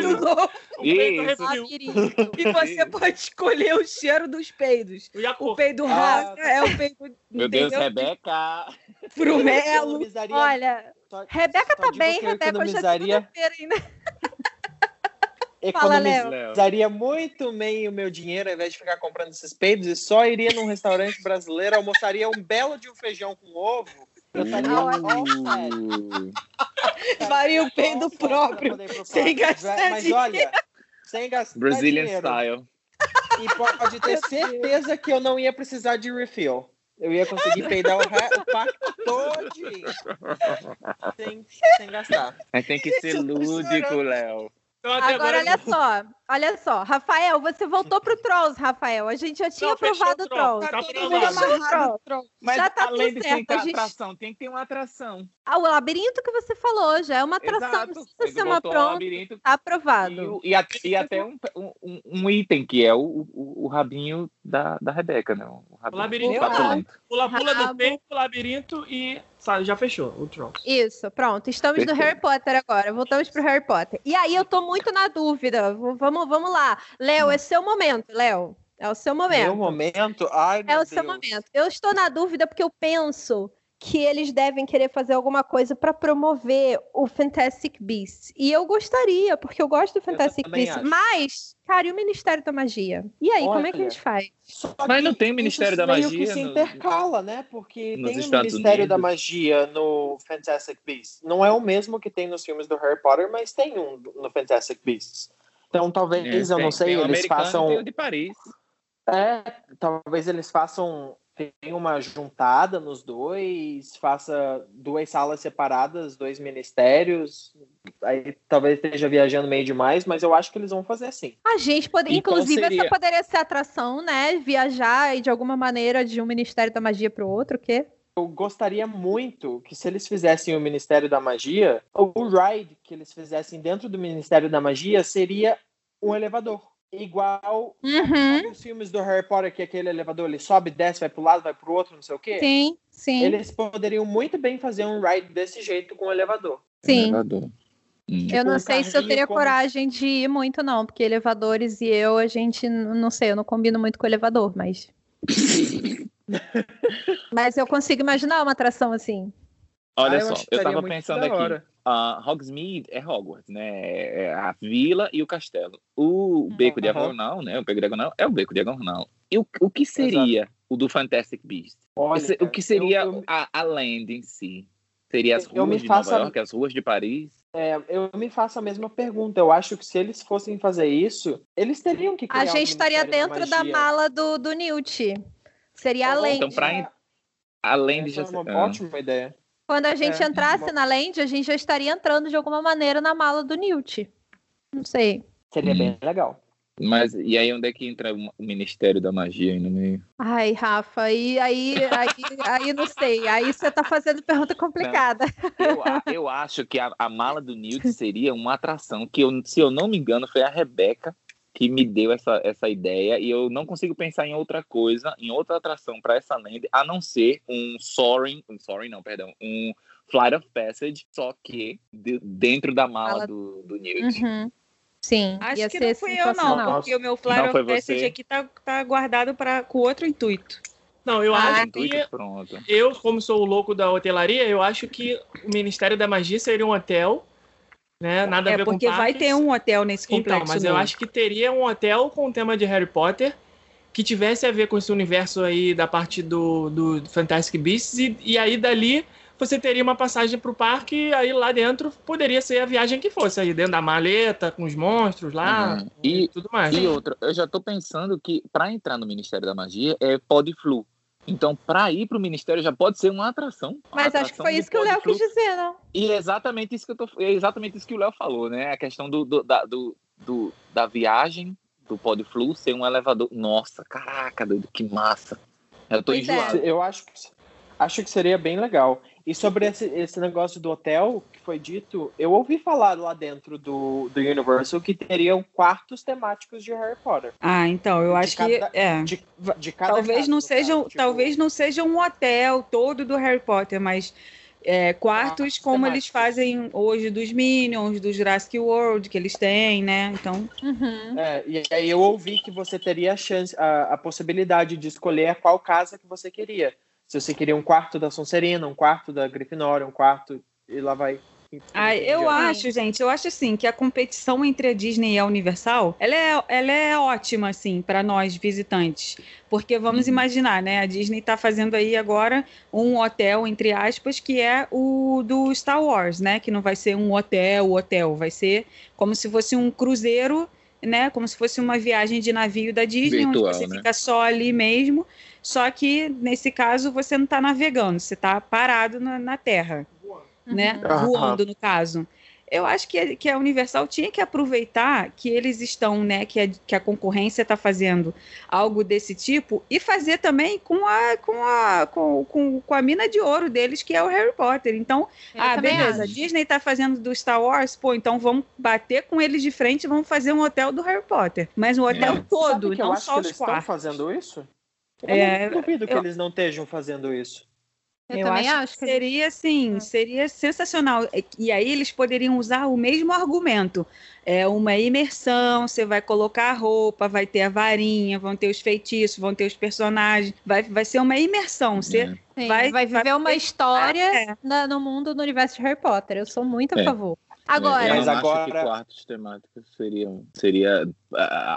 Isso. E você pode escolher o cheiro dos peidos. O peido Ah, raça é o peido Meu Deus? Rebeca! Frumelo. Olha, só- Rebeca só tá digo bem, Rebeca, hoje é economizaria, segunda-feira ainda. Fala, economizaria muito bem o meu dinheiro ao invés de ficar comprando esses peidos e só iria num restaurante brasileiro, almoçaria um belo de um feijão com ovo. Eu estaria Faria o peido próprio. sem gastar Mas dinheiro. olha, sem gastar Brazilian dinheiro. style. E pode ter certeza que eu não ia precisar de refill. Eu ia conseguir peidar o, re... o parque todo sem, sem gastar. Mas tem que ser lúdico, Léo. Então, até Agora, olha só, olha só. Rafael, você voltou pro Trolls, Rafael. A gente já tinha Não, aprovado o o Trolls. Trolls. Tá Todo mundo aprovado. amarrado Trolls. Mas Já tá além tudo de certo, ter a gente- atração, tem que ter uma atração. Ah, o labirinto que você falou já é uma atração, Exato. não precisa ser uma o pronta. Tá E, aprovado. o- e a- e até um, um, um item, que é o, o, o rabinho da, da Rebeca, né? O, rabinho labirinto. papulento. Pula-pula do Rabo. peito, labirinto e já fechou o troll. Isso, pronto. Estamos no. Harry Potter agora. Voltamos pro Harry Potter. E aí eu tô muito na dúvida. V- Vamos, vamos lá. Léo, é seu momento, Léo. É o seu momento. Meu momento? Ai, É o seu Deus. momento. Eu estou na dúvida porque eu penso que eles devem querer fazer alguma coisa para promover o Fantastic Beasts. E eu gostaria, porque eu gosto do Fantastic Beasts. acho. Mas, cara, e o Ministério da Magia? E aí, como é que a Olha, gente faz? Mas não tem Ministério da meio Magia que se intercala, né? Porque nos tem o Estados Ministério da Unidos? Magia no Fantastic Beasts. Não é o mesmo que tem nos filmes do Harry Potter, mas tem um no Fantastic Beasts. Então talvez, É, eu tem- não sei, tem o eles e façam. tem o de Paris. É, talvez eles façam. Tem uma juntada nos dois, faça duas salas separadas, dois ministérios. Aí talvez esteja viajando meio demais, mas eu acho que eles vão fazer assim. A gente pode, E qual inclusive, seria? essa poderia ser a atração, né? Viajar e de alguma maneira de um Ministério da Magia para o outro, o quê? Eu gostaria muito que se eles fizessem o Ministério da Magia, o ride que eles fizessem dentro do Ministério da Magia seria um elevador. Igual Uhum. os filmes do Harry Potter, que aquele elevador ele sobe, desce, vai pro lado, vai pro outro, não sei o quê. Sim, sim, Eles poderiam muito bem fazer um ride desse jeito com o elevador. sim. Elevador. Hum. Eu não um sei se eu teria como- coragem de ir muito, não, porque elevadores e eu, a gente, não sei, eu não combino muito com elevador, mas. mas eu consigo imaginar uma atração assim. Olha Ah, só, eu tava pensando aqui. A Hogsmeade é Hogwarts, né? É a vila e o castelo. O beco Aham. diagonal, né? O beco diagonal é o beco diagonal. E o, o que seria o do Fantastic Beast? Olha, Esse- o que seria eu- eu- a, a land em si? Seria as Eu me ruas de faço a- Nova York, as ruas de Paris? É, eu me faço a mesma pergunta. Eu acho que se eles fossem fazer isso, eles teriam que criar A um gente estaria dentro da mala do, do Newt. Seria a Então, Land. Então, pra a land Essa já... é uma ah. ótima ideia. Quando a gente É, entrasse na Land, a gente já estaria entrando de alguma maneira na mala do Newt. Não sei. Seria Hum. bem legal. Mas e aí onde é que entra o Ministério da Magia aí no meio? Ai, Rafa, aí, aí, aí, aí não sei. Aí você tá fazendo pergunta complicada. Eu, eu acho que a, a mala do Newt seria uma atração que, eu, se eu não me engano, foi a Rebeca que me deu essa, essa ideia e eu não consigo pensar em outra coisa, em outra atração para essa land, a não ser um Soaring, um Soaring não, perdão, um Flight of Passage, só que de- dentro da mala do, do Newt. Uhum. Sim, Acho ia que ser não fui eu, não, porque o meu foi of Passage você? aqui tá, tá guardado pra, com outro intuito. Não, eu Ah, acho Intuito, que pronto. eu, como sou o louco da hotelaria, eu acho que o Ministério da Magia seria um hotel, né? Nada a É ver porque com vai parques. ter um hotel nesse complexo. Então, mas eu novo. acho que teria um hotel com o tema de Harry Potter que tivesse a ver com esse universo aí da parte do, do Fantastic Beasts e, e aí dali você teria uma passagem para o parque e aí lá dentro poderia ser a viagem que fosse aí dentro da maleta com os monstros lá Uhum. e, E- tudo mais. E outra, eu já tô pensando que para entrar no Ministério da Magia é Podflu. Então, para ir para o Ministério já pode ser uma atração. uma Mas acho que atração foi isso que o Léo quis dizer, não? E é exatamente isso que eu tô, é exatamente isso que o Léo falou, né? A questão do, do, da, do, do- da viagem do Podflu ser um elevador. Nossa, caraca, doido, que massa. Eu tô Pois é. enjoado. Eu acho que, acho que seria bem legal. E sobre esse, esse negócio do hotel que foi dito, eu ouvi falar lá dentro do, do Universal que teriam quartos temáticos de Harry Potter. Ah, então, eu De acho que. cada- É. De, de cada Talvez não no seja, caso, tipo, talvez não seja um hotel todo do Harry Potter, mas é, quartos Quartos como eles fazem hoje dos Minions, do Jurassic World, que eles têm, né? Então, Uhum. É, e aí eu ouvi que você teria a chance, a, a possibilidade de escolher qual casa que você queria. Se você queria um quarto da Sonserina, um quarto da Grifinória, um quarto e lá vai. ah, eu acho, gente, eu acho assim que a competição entre a Disney e a Universal, ela é, ela é ótima assim para nós visitantes, porque vamos Uhum. imaginar, né? A Disney está fazendo aí agora um hotel entre aspas que é o do Star Wars, né? Que não vai ser um hotel, hotel, vai ser como se fosse um cruzeiro, né? Como se fosse uma viagem de navio da Disney, Virtual, onde você né? fica só ali mesmo. Só que nesse caso você não está navegando, você está parado na, na Terra né? Aham. Voando, no caso. Eu acho que, a- que a Universal tinha que aproveitar que eles estão, né? Que a, que a concorrência está fazendo algo desse tipo e fazer também com a, com, a, com, com, com a mina de ouro deles, que é o Harry Potter. Então, Eu ah, beleza, a acho. Disney está fazendo do Star Wars, pô, então vamos bater com eles de frente e vamos fazer um hotel do Harry Potter. Mas um hotel É. todo, Sabe que eu não acho só que os eles estão fazendo isso? Eu É, não duvido que eu- eles não estejam fazendo isso. Eu, também acho, que a gente- seria assim, Ah. seria sensacional. E- aí eles poderiam usar o mesmo argumento. É uma imersão, você vai colocar a roupa, vai ter a varinha, vão ter os feitiços, vão ter os personagens, vai, vai ser uma imersão. Você, É. Sim, vai- vai, viver vai- uma história É. na- no mundo do universo de Harry Potter. Eu sou muito a É. favor. eu Agora, Mas não acho que agora- quartos temáticos seriam seria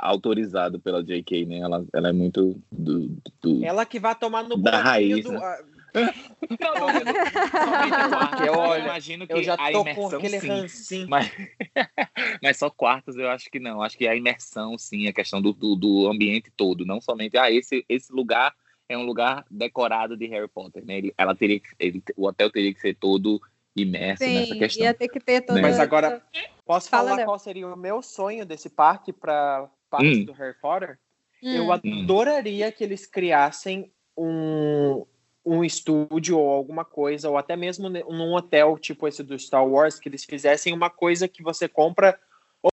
autorizado pela J.K., né? Ela, ela é muito do, do- Ela que vai tomar no Da raiz, do. né? Não, não, eu não-. Eu, imagino que Eu já a tô com imersão aquele sim. rancinho. Mas, mas só quartos eu acho que não. Acho que a imersão, sim, a questão do, do, do ambiente todo. Não somente, ah, esse, esse lugar é um lugar decorado de Harry Potter, né? Ele, ela teria, ele, o hotel teria que ser todo imerso nessa sim, questão. ia ter que ter toda... Mas agora- Posso Fala, falar Léo. qual seria o meu sonho desse parque para parques Hum. do Harry Potter? Hum. Eu adoraria que eles criassem um, um estúdio ou alguma coisa, ou até mesmo num hotel tipo esse do Star Wars, que eles fizessem uma coisa que você compra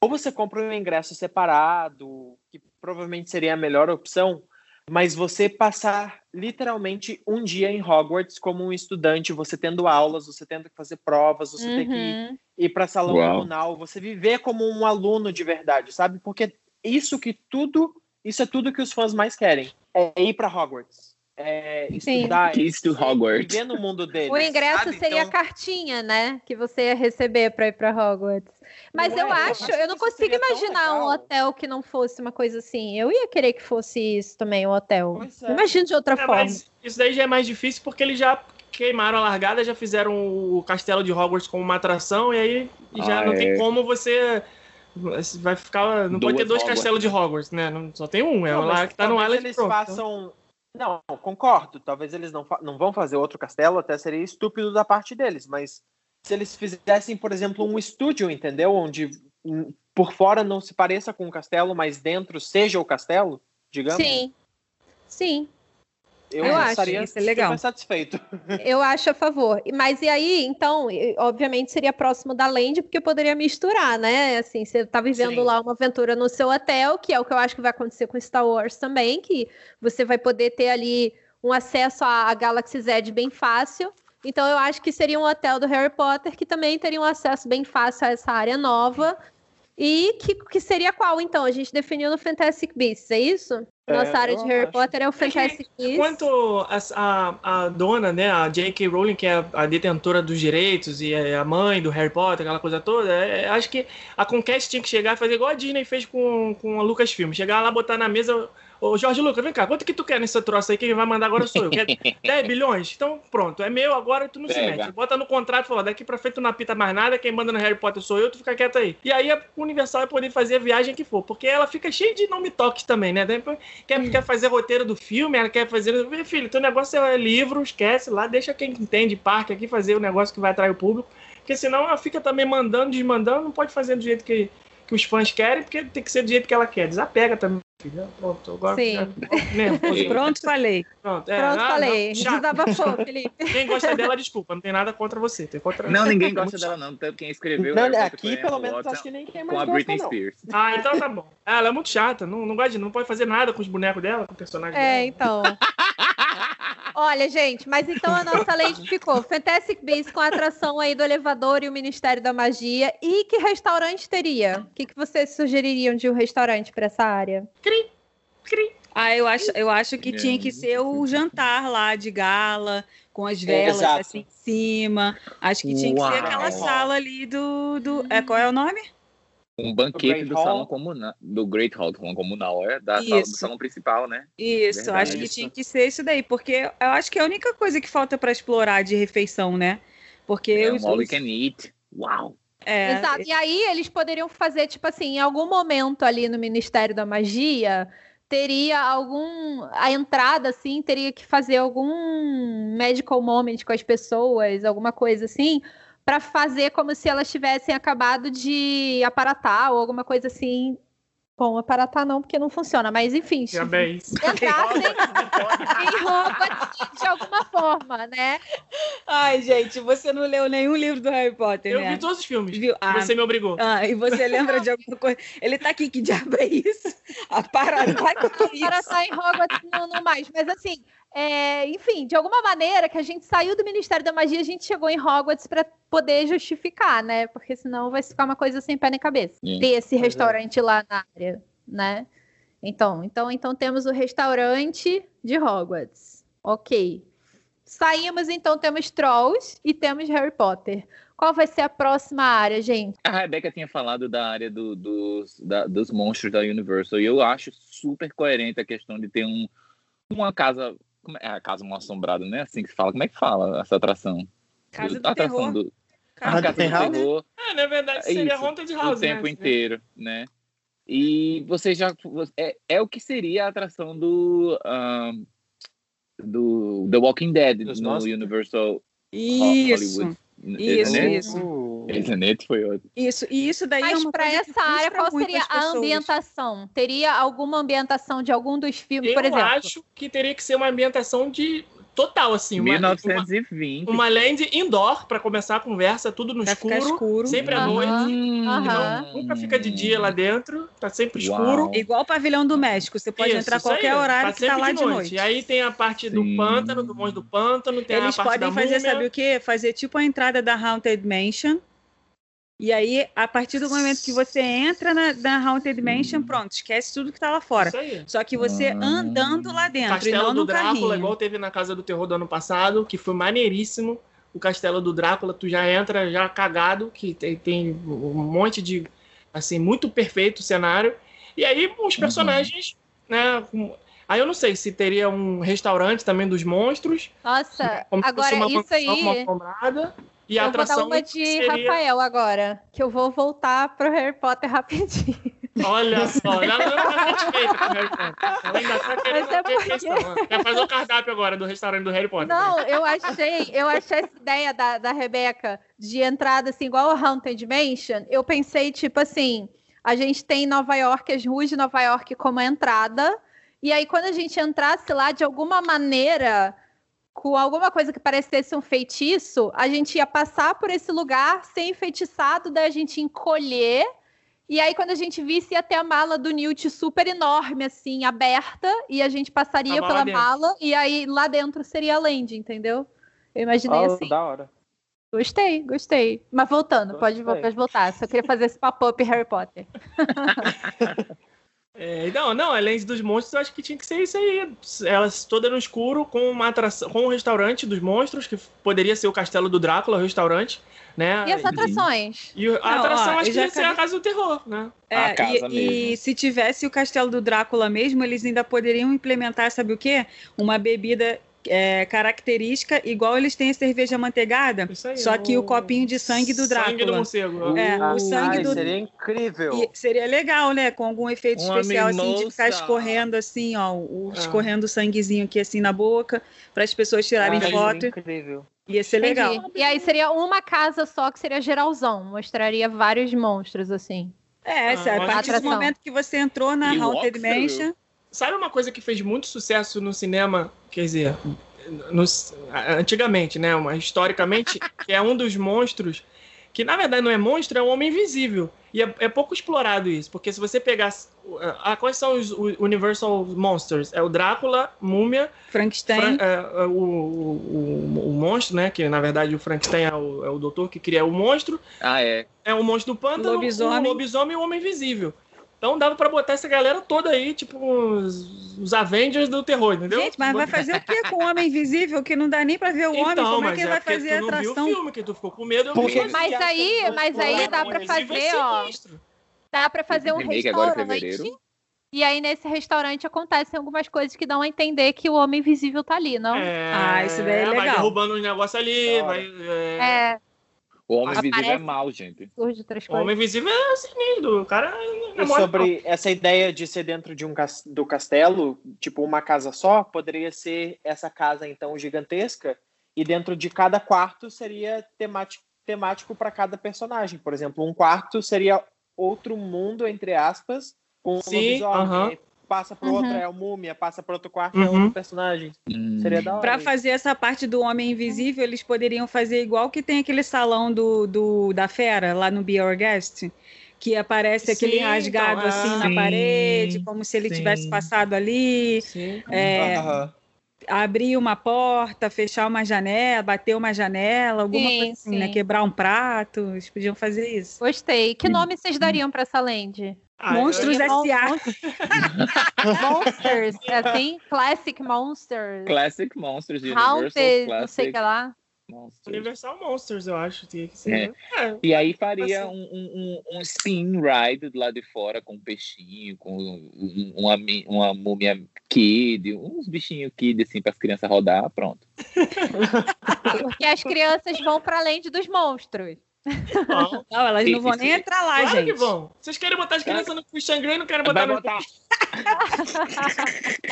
ou você compra um ingresso separado, que provavelmente seria a melhor opção, mas você passar literalmente um dia em Hogwarts como um estudante, você tendo aulas, você tendo que fazer provas, você ter que Uhum. ir para salão Uau. comunal, você viver como um aluno de verdade, sabe? Porque isso que tudo, isso é tudo que os fãs mais querem, é ir para Hogwarts, é Sim. estudar, to é Hogwarts. viver no mundo deles. O ingresso sabe? seria a Então, cartinha, né? Que você ia receber para ir para Hogwarts. Mas Não eu é? Eu acho, eu não isso consigo imaginar um hotel que não fosse uma coisa assim. Eu ia querer que fosse isso também, um hotel. É. Imagino de outra É, forma. mas isso daí já é mais difícil porque eles já queimaram a largada, já fizeram o castelo de Hogwarts como uma atração, e aí já Ah, não tem é. como você. Vai ficar. Não pode Duas ter dois Hogwarts. castelos de Hogwarts, né? Não- só tem um, é Não, lá que tá no talvez Island eles pronto. façam. Não, concordo. Talvez eles não, não vão fazer outro castelo, até seria estúpido da parte deles. Mas se eles fizessem, por exemplo, um estúdio, entendeu? Onde hum, por fora não se pareça com o castelo, mas dentro seja o castelo, digamos. Sim. Sim, Eu, Eu acho, isso é legal. satisfeito. eu acho a favor. Mas e aí, então, obviamente seria próximo da Land, porque poderia misturar, né? Assim, você tá vivendo Sim. lá uma aventura no seu hotel, que é o que eu acho que vai acontecer com Star Wars também, que você vai poder ter ali um acesso à à Galaxy Z bem fácil. Então eu acho que seria um hotel do Harry Potter que também teria um acesso bem fácil a essa área nova. E que, que seria qual, então? A gente definiu no Fantastic Beasts, é isso? É, Nossa área de Harry acho. Potter é o Fantastic Beasts. Enquanto a, a, a dona, né, a J.K. Rowling, que é a, a detentora dos direitos e é a mãe do Harry Potter, aquela coisa toda, é, acho que a Conquest tinha que chegar e fazer igual a Disney fez com, com a Lucasfilm. Chegar lá, botar na mesa. Ô, Jorge Lucas, vem cá, quanto que tu quer nesse troço aí? Quem vai mandar agora sou eu. Quer 10 bilhões? Então, pronto, é meu agora, tu não se Pega. mete. Bota no contrato e fala, daqui pra frente tu não apita mais nada, quem manda no Harry Potter sou eu, tu fica quieto aí. E aí a Universal vai poder fazer a viagem que for, porque ela fica cheia de nome toques também, né? Quer, quer fazer roteiro do filme, ela quer fazer. Filho, teu negócio é livro, esquece lá, deixa quem entende parque aqui fazer o negócio que vai atrair o público. Porque senão ela fica também mandando, desmandando, não pode fazer do jeito que, que os fãs querem, porque tem que ser do jeito que ela quer. Desapega também, filho. Pronto, agora. Sim. é, nervoso. Pronto, falei. Pronto, é, Pronto, ah, falei. não. Desabafou, Felipe. Quem gosta dela, desculpa, não tem nada contra você. Tem contra... Não, ninguém gosta dela, não. Quem escreveu Não, Potter aqui, pelo menos, Watson acho que nem com mais a gosta, Britney não. Spears. Ah, então tá bom. Ela é muito chata, não, não, gosta de, não pode fazer nada com os bonecos dela, com o personagem É, dela. então. Olha, gente, mas então a nossa lei ficou Fantastic Beasts com a atração aí do elevador e o Ministério da Magia. E que restaurante teria? O que, que vocês sugeririam de um restaurante para essa área? Cri. Ah, eu acho, eu acho que É, tinha que ser o jantar lá de gala, com as velas exato. assim em cima. Acho que tinha que ser Uau. aquela sala ali do. do é, qual é o nome? Um banquete do Hall. salão comunal, do Great Hall, do salão comunal, é da sala, do Isso. salão principal, né? Isso, Verdade. acho que tinha que ser isso daí, porque eu acho que é a única coisa que falta para explorar de refeição, né? Porque É os, all os- can eat. Uau! é, Exato. E aí eles poderiam fazer, tipo assim, em algum momento ali no Ministério da Magia, teria algum. A entrada, assim, teria que fazer algum medical moment com as pessoas, alguma coisa assim, para fazer como se elas tivessem acabado de aparatar ou alguma coisa assim. Bom, aparatar não, porque não funciona, mas enfim. Parabéns. Entrassem em Hogwarts de alguma forma, né? Ai, gente, você não leu nenhum livro do Harry Potter, Eu né? vi todos os filmes. Viu? Ah, Você me obrigou. ah, e você lembra de alguma coisa? Ele tá aqui, que diabo é isso? A parada que é isso? estar em Hogwarts não, não mais. Mas assim, é, enfim, de alguma maneira que a gente saiu do Ministério da Magia, a gente chegou em Hogwarts para poder justificar, né? Porque senão vai ficar uma coisa sem pé nem cabeça. Sim. Ter esse é. restaurante lá na área, né? Então, então, então temos o restaurante de Hogwarts. Ok. Saímos, então, temos Trolls e temos Harry Potter. Qual vai ser a próxima área, gente? A Rebeca tinha falado da área do- dos, da- dos monstros da Universal e eu acho super coerente a questão de ter um, uma casa. Como é a casa mal assombrada, né? Assim que se fala. Como é que fala essa atração? Casa do atração terror. do Casa a do casa do Terror. terror É, na verdade, É seria isso, Haunted o House, tempo né? inteiro, né? E você já é, é o que seria a atração do ahn, do The Walking Dead Dos no monstros? Universal Ho- Isso, Hollywood. isso, it? isso. Isn't it? Foi ótimo. isso. E isso daí é Mas uma para essa área, qual seria a ambientação? Teria alguma ambientação de algum dos filmes, Eu por exemplo? acho que teria que ser uma ambientação de total, assim. Uma, uma, 1920. uma land indoor, pra começar a conversa, tudo no Vai escuro, ficar escuro. sempre à noite. Não, nunca fica de dia lá dentro, tá sempre Uau. escuro. Igual o pavilhão do México. Você pode Isso, entrar a isso aí, qualquer horário que tá lá de noite. E aí tem a parte do Sim. pântano, do monge do pântano, tem Eles a parte podem da fazer, múmia. sabe o quê? Fazer tipo a entrada da Haunted Mansion. E aí, a partir do momento que você entra na, na Haunted Mansion, pronto, esquece tudo que tá lá fora. Isso aí. Só que você Ah. andando lá dentro e Castelo não do no Drácula, carrinho. igual teve na Casa do Terror do ano passado, que foi maneiríssimo. O Castelo do Drácula, tu já entra já cagado, que tem, tem um monte de. Assim, muito perfeito o cenário. E aí os personagens, né? com- Aí eu não sei se teria um restaurante também dos monstros. Nossa, agora isso aí. E a eu vou dar atração uma de seria... Rafael agora, que eu vou voltar pro Harry Potter rapidinho. Olha só, ela não tá satisfeita com o Harry Potter. Ela ainda tá querendo é porque- questão. Quer fazer o cardápio agora do restaurante do Harry Potter. Não, eu achei, eu achei essa ideia da, da Rebeca de entrada assim, igual o Haunted Mansion. Eu pensei, tipo assim, a gente tem Nova York, as ruas de Nova York como entrada. E aí, quando a gente entrasse lá, de alguma maneira, com alguma coisa que parecesse um feitiço, a gente ia passar por esse lugar, ser enfeitiçado, daí a gente ia encolher. E aí, quando a gente visse, ia ter a mala do Newt super enorme, assim, aberta, e a gente passaria lá pela dentro. mala, e aí lá dentro seria a land, entendeu? Eu imaginei Oh, assim. Da hora. Gostei, gostei. Mas voltando, pode, Gostei. pode voltar. Só queria fazer esse pop-up Harry Potter. É, não, não, além dos monstros, eu acho que tinha que ser isso aí. Elas todas no escuro, com uma atração, com um restaurante dos monstros, que poderia ser o castelo do Drácula, o restaurante, né? E as atrações? E a Não, atração ó, acho que ia ser a casa do terror, né? É, A casa e, mesmo. e se tivesse o castelo do Drácula mesmo, eles ainda poderiam implementar, sabe o quê? Uma bebida é, característica, igual eles têm a cerveja manteigada, aí, só que o copinho de sangue do Sangue do Drácula. morcego. É, o sangue Ai, do- Seria incrível. E seria legal, né? Com algum efeito Uma especial, assim, de ficar escorrendo assim, ó, o, É. escorrendo o sanguezinho aqui assim na boca, para as pessoas tirarem Ai, foto. Incrível. Ia ser legal. Entendi. E aí seria uma casa só que seria geralzão. Mostraria vários monstros, assim. É, Ah, a partir que do legal. momento que você entrou na E Haunted. Mansion, Sabe uma coisa que fez muito sucesso no cinema, quer dizer, nos- antigamente, né? Historicamente, que é um dos monstros, que na verdade não é monstro, é um homem invisível. E é, é pouco explorado isso, porque se você pegar. Ah, quais são os o- Universal Monsters? É o Drácula, Múmia, Frankenstein. Fra- é, é, o, o, o- o monstro, né? Que na verdade o Frankenstein é o, é o doutor que cria o monstro. Ah, é. É o monstro do pântano, Lobisomem. o lobisomem e o homem invisível. Então dava pra botar essa galera toda aí, tipo os, os Avengers do terror, entendeu? Gente, mas vai fazer o que com o homem invisível que não dá nem pra ver o homem? Então, Como é mas que vai porque fazer tu a não viu atração? o filme, que tu ficou com medo. eu Porque- Mas aí, mas aí dá pra fazer, ó. Dá pra fazer um restaurante. E aí, nesse restaurante, acontecem algumas coisas que dão a entender que o homem invisível tá ali, não? É, Ah, isso daí é Vai legal. derrubando uns negócios ali, vai. É... É, O Homem Aparece- Invisível é mal, gente. O homem invisível é sinistro. O cara E sobre essa ideia de ser dentro de um cas- do castelo, tipo uma casa só, poderia ser essa casa então gigantesca e dentro de cada quarto seria temático temático para cada personagem. Por exemplo, um quarto seria outro mundo entre aspas com um Sim, lobisomem. aham. aí Passa para Uhum. outro é o múmia, passa para outro quarto é Uhum. outro personagem. Hum. Seria da hora. Pra fazer essa parte do homem invisível, eles poderiam fazer igual que tem aquele salão do, do da fera lá no Be Our Guest, que aparece aquele Sim, rasgado então, assim ah, na sim, parede, como se ele sim. tivesse passado ali, Sim. é, Aham. abrir uma porta, fechar uma janela, bater uma janela, alguma Sim, coisa assim, né? Quebrar um prato, eles podiam fazer isso. Gostei. Que Hum. nome vocês dariam pra essa land? Ah, Monstros S.A. Monsters, é assim? Classic Monsters. Classic Monsters Universal Haunted, Classic não sei o que lá. Monsters. Universal Monsters, eu acho. Tinha que ser. É. É. E aí faria Assim. um, um, um- spin ride do lado de fora com um peixinho, com um- uma, uma múmia kid, uns bichinhos kid assim para as crianças rodar, pronto. Porque as crianças vão pra land dos monstros. Não, elas não vão sim, nem sim. entrar lá, claro gente. que vão. Vocês querem botar as crianças no Xangri e não querem botar Vai no. botar.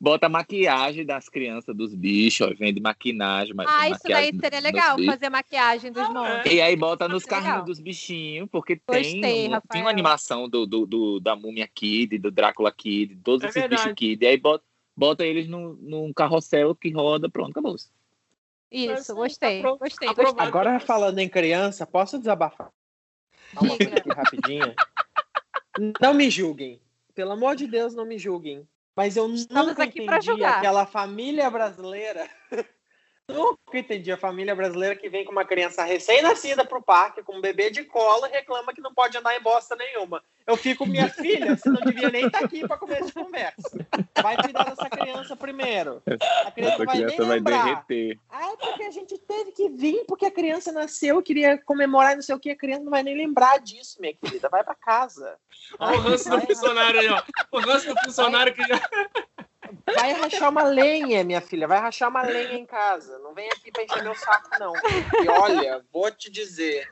Bota maquiagem das crianças, dos bichos, ó, vende maquinagem. ma- Ah, isso daí seria legal, fazer maquiagem dos Ah, monstros. E aí bota nos Legal. carrinhos dos bichinhos, porque Gostei, tem, um- tem uma animação do, do, do- da Múmia Kid, do Drácula Kid, todos É esses verdade. bichos Kid. E aí bota, bota eles num, num carrossel que roda, pronto, acabou. Isso, Mas, gostei. apro- Gostei, gostei. Agora falando em criança, posso desabafar? Uma coisa aqui rapidinha. Não me julguem. Pelo amor de Deus, não me julguem. Mas eu Estamos nunca entendi aquela família brasileira. Nunca entendi a família brasileira que vem com uma criança recém-nascida pro parque, com um bebê de cola e reclama que não pode andar em bosta nenhuma. Eu fico, minha filha, você não devia nem estar aqui para começo de conversa. Vai cuidar dessa criança primeiro. A criança Essa vai nem criança vai derreter. Ah, é porque a gente teve que vir, porque a criança nasceu, queria comemorar e não sei o que, a criança não vai nem lembrar disso, minha querida. Vai pra casa. Olha o ranço do funcionário aí, ó. O ranço do funcionário que já. Vai rachar uma lenha, minha filha. Vai rachar uma lenha em casa. Não vem aqui pra encher meu saco, não. E olha, vou te dizer.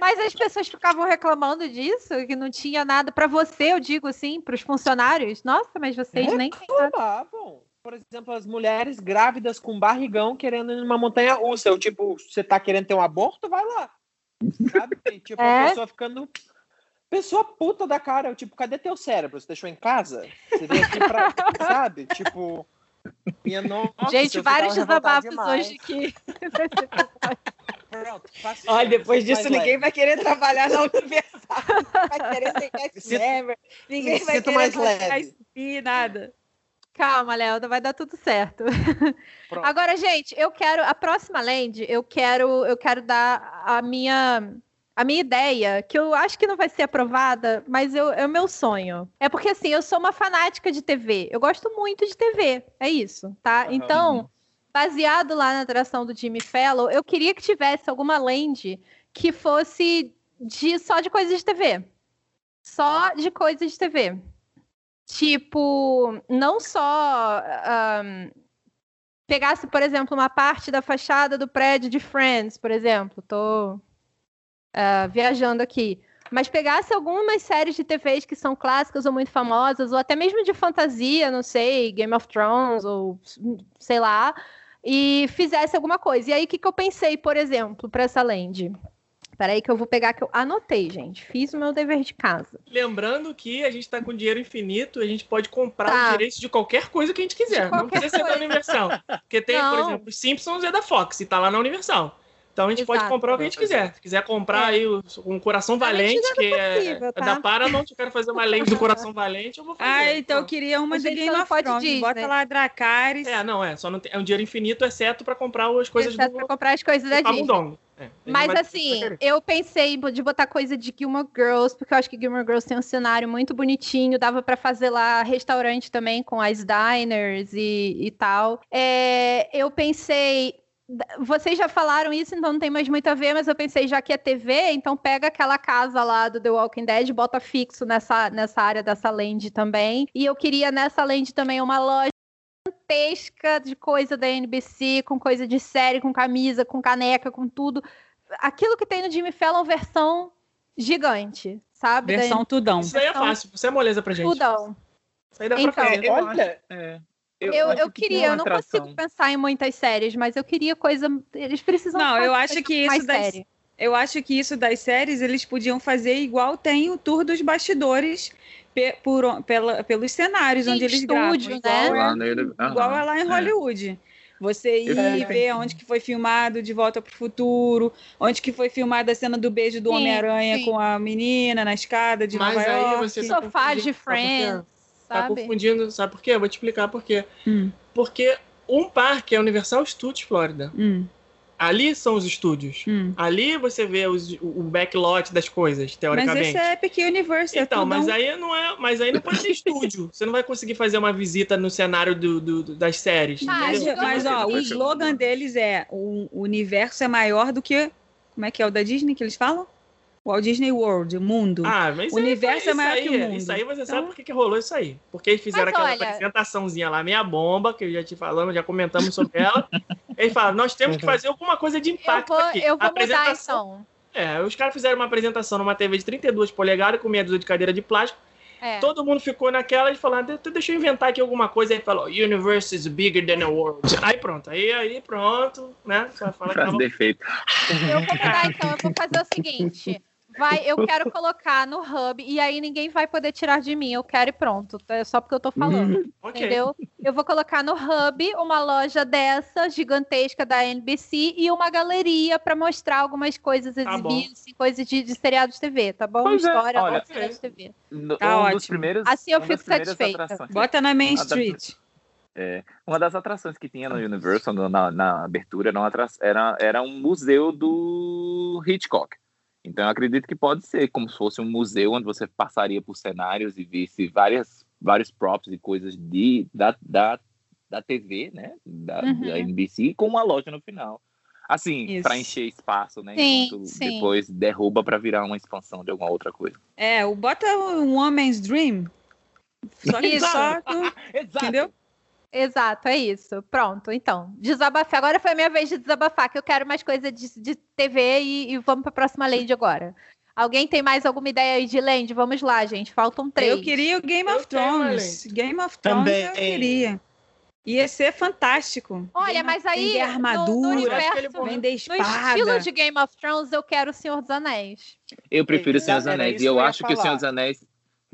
Mas as pessoas ficavam reclamando disso, que não tinha nada pra você, eu digo assim, pros funcionários. Nossa, mas vocês nem têm nada. Reclamavam. Por exemplo, as mulheres grávidas com barrigão querendo ir numa montanha russa. Eu, tipo, você tá querendo ter um aborto? Vai lá. Sabe? E, tipo, É. a pessoa ficando. Pessoa puta da cara. Eu, tipo, cadê teu cérebro? Você deixou em casa? Você veio aqui pra. sabe? Tipo. Minha nossa, Gente, vários desabafos demais. hoje aqui. Pronto, faço Olha, depois disso, ninguém leve. vai querer trabalhar na Universal. Vai querer ser cast Sinto- member. Ninguém vai querer mais leve. SP, nada. Calma, Léo, vai dar tudo certo. Pronto. Agora, gente, eu quero a próxima land, eu quero, eu quero dar a minha a minha ideia, que eu acho que não vai ser aprovada, mas eu, é o meu sonho. É porque assim, eu sou uma fanática de TV. Eu gosto muito de TV. É isso, tá? Aham. Então, baseado lá na atração do Jimmy Fallon, eu queria que tivesse alguma land que fosse de só de coisas de TV. Só de coisas de TV. Tipo, não só ahn, pegasse, por exemplo, uma parte da fachada do prédio de Friends, por exemplo, tô ah, viajando aqui, mas pegasse algumas séries de TVs que são clássicas ou muito famosas, ou até mesmo de fantasia, não sei, Game of Thrones, ou sei lá, e fizesse alguma coisa. E aí, o que, que eu pensei, por exemplo, para essa land? Peraí que eu vou pegar que eu anotei, gente. Fiz o meu dever de casa. Lembrando que a gente tá com dinheiro infinito, a gente pode comprar Tá. os direitos de qualquer coisa que a gente quiser. Não precisa ser da coisa. Universal. Porque tem, por Não. exemplo, os Simpsons é da Fox e tá lá na Universal. Então a gente pode Exato. comprar o que a gente quiser. Se quiser comprar É. aí um Coração Valente, do que é, possível, é tá? da Paramount, eu quero fazer uma lente do Coração Valente, eu vou fazer. Ah, então eu queria uma de Game of pode Thrones. Bota lá Dracarys. É, não, é. Só não tem, é um dinheiro infinito, exceto pra comprar as coisas Exceto do, pra comprar as coisas da Disney. Camundongo. É, Mas assim, eu pensei de botar coisa de Gilmore Girls, porque eu acho que Gilmore Girls tem um cenário muito bonitinho, dava pra fazer lá restaurante também com as diners e, e tal. É, eu pensei. Vocês já falaram isso, então não tem mais muito a ver, mas eu pensei, já que é TV, então pega aquela casa lá do The Walking Dead, bota fixo nessa, nessa área dessa land também. E eu queria nessa land também uma loja gigantesca de coisa da NBC, com coisa de série, com camisa, com caneca, com tudo. Aquilo que tem no Jimmy Fallon, versão gigante, sabe? Versão tudão. Isso aí é fácil, você é moleza pra gente. Tudão. Isso aí dá Então, pra fazer. Olha, É. Eu, acho eu que queria, eu não atração. consigo pensar em muitas séries, mas eu queria coisa. Eles precisam. Não, fazer eu acho que isso das, série. eu acho que isso das séries eles podiam fazer igual tem o tour dos bastidores pe- por, pela- pelos cenários Tem onde eles estúdio, gravam. né? Igual, é, Lá no- Aham, igual é lá em é. Hollywood. Você ir Eu- ver onde que foi filmado De Volta para o Futuro, onde que foi filmada a cena do beijo do Sim, Homem-Aranha sim. com a menina na escada de Mas Nova aí York. você tá Sofá de confundindo, sabe Tá sabe? confundindo, sabe por quê? Eu vou te explicar por quê. Hum, Porque um parque é Universal Studios Florida. hum, Ali são os estúdios. hum. Ali você vê os- o backlot das coisas, Mas teoricamente. esse é Epic Universe, é Então, mas aí não é, mas aí não pode ser estúdio. Você não vai conseguir fazer uma visita no cenário do, do- do- das séries. Ah, Mas, entendeu? mas, ó, o slogan deles é o universo é maior do que. Como é que é o da Disney que eles falam? Walt Disney World, o mundo. Ah, mas O aí universo é maior isso que aí, o mundo. Isso aí você Então- sabe por que, que rolou isso aí. Porque eles fizeram Mas aquela olha- apresentaçãozinha lá, meia bomba, que eu já te falamos, já comentamos sobre ela. Eles falaram, nós temos que fazer alguma coisa de Eu impacto vou, aqui. eu vou mudar apresentação- então. É, os caras fizeram uma apresentação numa TV de 32 polegadas com meia dúzia de cadeira de plástico. É. Todo mundo ficou naquela e falou, "De- deixa eu inventar aqui alguma coisa. Aí falou, universe is bigger than the world. Aí pronto, aí, aí pronto, né? Só fala que Frase tava... de efeito. Eu vou mudar então, eu vou fazer o seguinte. Vai, eu quero colocar no hub e aí ninguém vai poder tirar de mim. Eu quero e pronto. É só porque eu tô falando. Ok. Entendeu? Eu vou colocar no hub uma loja dessa, gigantesca da NBC, e uma galeria para mostrar algumas coisas Tá exibidas, assim, coisas de, de seriados de TV, tá bom? Pois é, História olha, de seriados de TV. No- Tá um dos ótimo. primeiros, Assim eu fico satisfeita. atrações- Bota na Main Street. É, uma das atrações que tinha no Universal no- na, na abertura era, uma era, era um museu do Hitchcock. Então eu acredito que pode ser como se fosse um museu onde você passaria por cenários e visse várias, vários props e coisas de, da, da, da TV, né? Da, Uhum. da NBC, com uma loja no final. Assim, para encher espaço, né? Sim, Enquanto sim. depois derruba para virar uma expansão de alguma outra coisa. É, o bota um Woman's Dream. Só que só. com- Entendeu? Exato, é isso. Pronto, então. Desabafei. Agora foi a minha vez de desabafar, que eu quero mais coisa de, de TV e, e vamos para a próxima land agora. Alguém tem mais alguma ideia aí de land? Vamos lá, gente. Faltam três. Eu queria o Game Eu of Thrones. Game of Thrones Também. eu queria. Ia ser fantástico. Olha, Game mas of- aí Vender no- no armadura, universo- vender No espada. estilo de Game of Thrones, eu quero o Senhor dos Anéis. Eu prefiro o Senhor dos Anéis. E eu acho que o. Senhor dos Anéis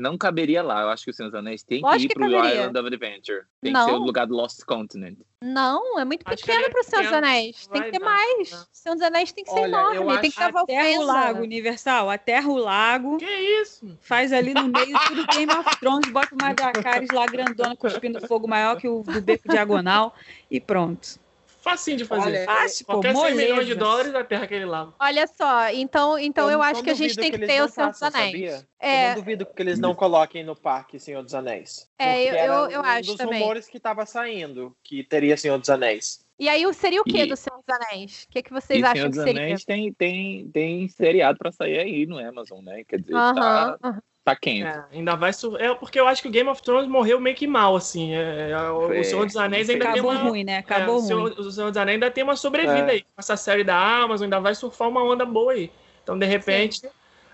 não caberia lá. Eu acho que o Senhor dos Anéis tem que ir que pro caberia. Island of Adventure. Tem Não. que ser o lugar do Lost Continent. Não, é muito Acho que pequeno é para o Senhor dos. Anéis. Tem que ter dar, mais. vai. O Senhor dos Anéis tem que ser Olha, eu enorme. Tem que ter a Aterra o. Lago, Universal. Aterra o Lago. Que isso? Faz ali no meio tudo Game of Thrones. Bota uma Dracarys lá grandona, cuspindo fogo maior que o do Beco Diagonal. E pronto. Facinho de fazer. Olha, Fácil, pô. Qualquer 100 milhões de dólares aterra aquele lago. Olha só, então, então eu, não- acho que a gente tem que eles ter o Senhor dos Anéis. É. Eu não duvido que eles não coloquem no parque Senhor dos Anéis. É, eu- eu- eu um acho dos também. rumores que tava saindo que teria Senhor dos Anéis. E aí, seria o que E- do Senhor dos Anéis? O que, que vocês e acham Senhor que dos seria? Anéis tem, tem, tem seriado pra sair aí no Amazon, né? Quer dizer, Aham, tá, aham. Tá quente. É, ainda vai. Su... É porque eu acho que o Game of Thrones morreu meio que mal, assim. É, é, o, o É, Senhor dos Anéis ainda Acabou tem uma. ruim, né? é, Acabou o, ruim. Senhor, o Senhor dos Anéis ainda tem uma sobrevida É. aí. Com essa série da Amazon, ainda vai surfar uma onda boa aí. Então, de repente,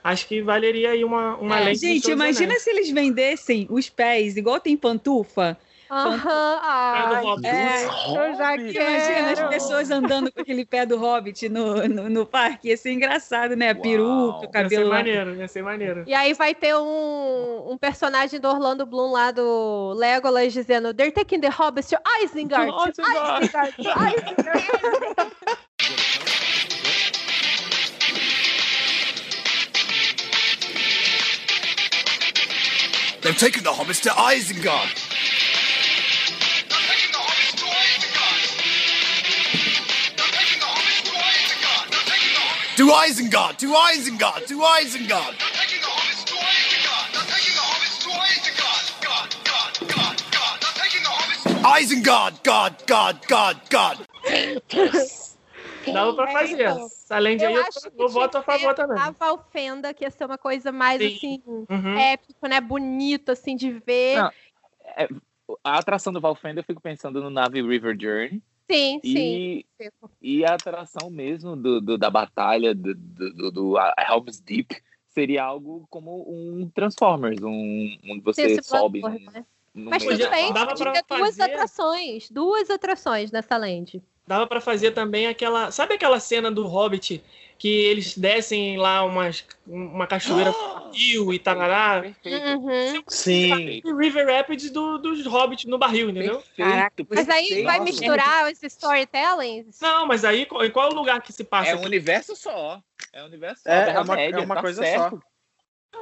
acho que valeria aí uma, uma É, lei do Gente, imagina Anéis. se eles vendessem os pés, igual tem pantufa. Aham, do ai, Hobbit. É, eu já. Imagina as pessoas andando com aquele pé do Hobbit no, no, no parque. Ia ser engraçado, né? Uau. Peruca, Ia ser cabelo maneiro, ia ser maneiro. E aí vai ter um, um personagem do Orlando Bloom lá do Legolas dizendo They're taking the Hobbits to Isengard. to Isengard." Isengard. to Isengard." They've taken the hobbits to Isengard. To Isengard, to Isengard, to Isengard. Isengard, God, God, God, God. Dava pra É, fazer. então. Essa lenda aí Eu eu, eu voto a favor também. a Valfenda, que ia ser uma coisa mais Sim. assim, Uhum. épico, né? Bonito, assim, de ver. Não. A atração do Valfenda, eu fico pensando no Nave River Journey. Sim, sim. E, e a atração mesmo do, do- da batalha do, do, do, Helm's Deep seria algo como um Transformers, um, onde você Esse sobe num, né? num Mas tudo bem, dava pra duas fazer- atrações. Duas atrações nessa land. Dava pra fazer também aquela. Sabe aquela cena do Hobbit que eles descem lá umas, uma cachoeira do rio e tarará? Perfeito. Uhum. Sim. E River Rapids do, dos Hobbits no barril, entendeu? Perfeito, Mas aí perfeito. vai misturar os storytellings? Não, mas aí qual, em qual lugar que se passa? É um universo só. É um universo só. É, é Terra uma- é Média, uma tá coisa certo.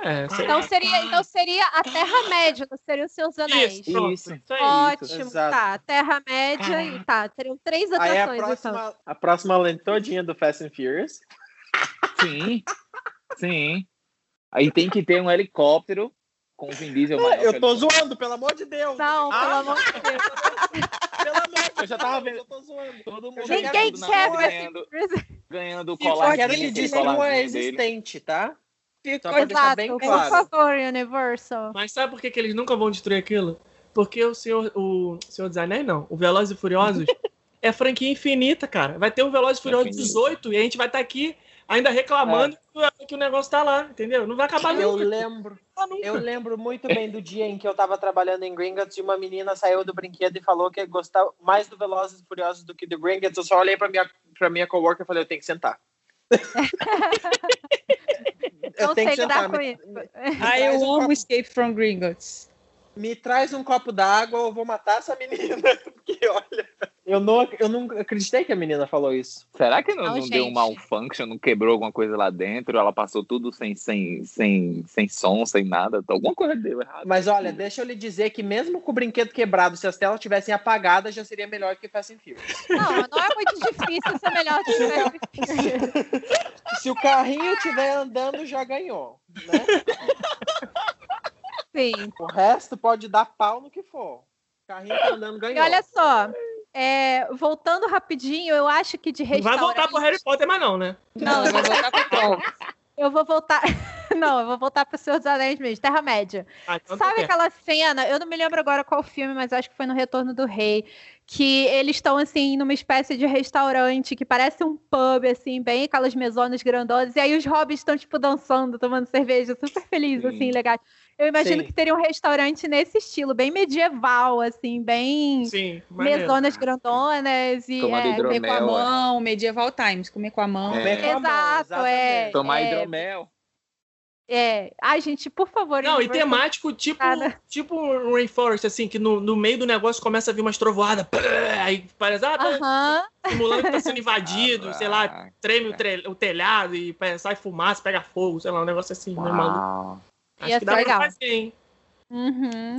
É, sei- Então seria, então seria a Terra-média, não seria os seus anéis. Isso, Isso. isso aí. Ótimo, Exato. tá. Terra-média e tá. Teriam três Aí a atrações. então. próxima, a próxima lente todinha do Fast and Furious. Sim, sim. Aí tem que ter um helicóptero com o Vin Diesel maior. Eu que tô zoando, pelo amor de Deus. Não, pelo Ah, amor de Deus. Pelo amor de Eu já tava Deus, vendo- Eu tô zoando. Todo mundo Ninguém quer na- ver ganhando, esse- ganhando o colarzinho, quero que aquele destrua colarzinho dele. existente, tá? Ficou Só pra deixar bem Exato, por claro. favor, Universal. Mas sabe por que, que eles nunca vão destruir aquilo? Porque o Senhor, o Senhor dos Anéis, não. O Velozes e Furiosos é franquia infinita, cara. Vai ter o Velozes e Furiosos Infinito. 18 e a gente vai estar aqui ainda reclamando que o negócio tá lá, entendeu? Não vai acabar Eu nunca. lembro, Não nunca. eu lembro muito bem do dia em que eu tava trabalhando em Gringotts e uma menina saiu do brinquedo e falou que gostava mais do Velozes e Furiosos do que do Gringotts. Eu só olhei pra minha, pra minha coworker e falei, eu tenho que sentar. eu não tenho sei que com Me, me- Ah, eu um amo copo- Escape from Gringotts. me traz um copo d'água ou eu vou matar essa menina. Porque, olha, eu não, eu não acreditei que a menina falou isso. Será que não, Não, não deu um malfunction, não quebrou alguma coisa lá dentro? Ela passou tudo sem, sem, sem, sem som, sem nada? Alguma coisa deu errado. Mas olha, deixa eu lhe dizer que mesmo com o brinquedo quebrado, se as telas tivessem apagadas, já seria melhor que Fast and Furious. Não, não é muito difícil ser melhor do que Fast and Furious. Se o carrinho estiver andando, já ganhou. Né? Sim. O resto pode dar pau no que for. O carrinho tá andando, E ganhou. olha só, é, voltando rapidinho, eu acho que de Não restaurante... vai voltar pro Harry Potter mais não, né? Não, eu vou voltar pro Troll. Eu vou voltar... Não, eu vou voltar pro Senhor dos Anéis mesmo, Terra-média. Ah, então Sabe tá aquela cena? Eu não me lembro agora qual filme, mas acho que foi no Retorno do Rei. Que eles estão, assim, numa espécie de restaurante que parece um pub, assim, bem aquelas mesonas grandonas. E aí os hobbits estão, tipo, dançando, tomando cerveja, super felizes, Sim. assim, legais. Eu imagino Sim. que teria um restaurante nesse estilo, bem medieval, assim, bem Sim, mesonas grandonas e é, Comer com a é. mão, Medieval Times, comer com a mão. É. Exato, é. Tomar é. hidromel. é. Ai, gente, por favor. Não, e temático tipo, Cara. tipo um Rainforest, assim, que no, no meio do negócio começa a vir umas trovoadas. pá, Aí parece, ah, tá Aham. simulando que tá sendo invadido, sei lá, Ah, treme o, tre- o telhado e sai fumaça, pega fogo, sei lá, um negócio assim, né, maluco? Acho Ia que dá pra legal. fazer, hein? Uhum.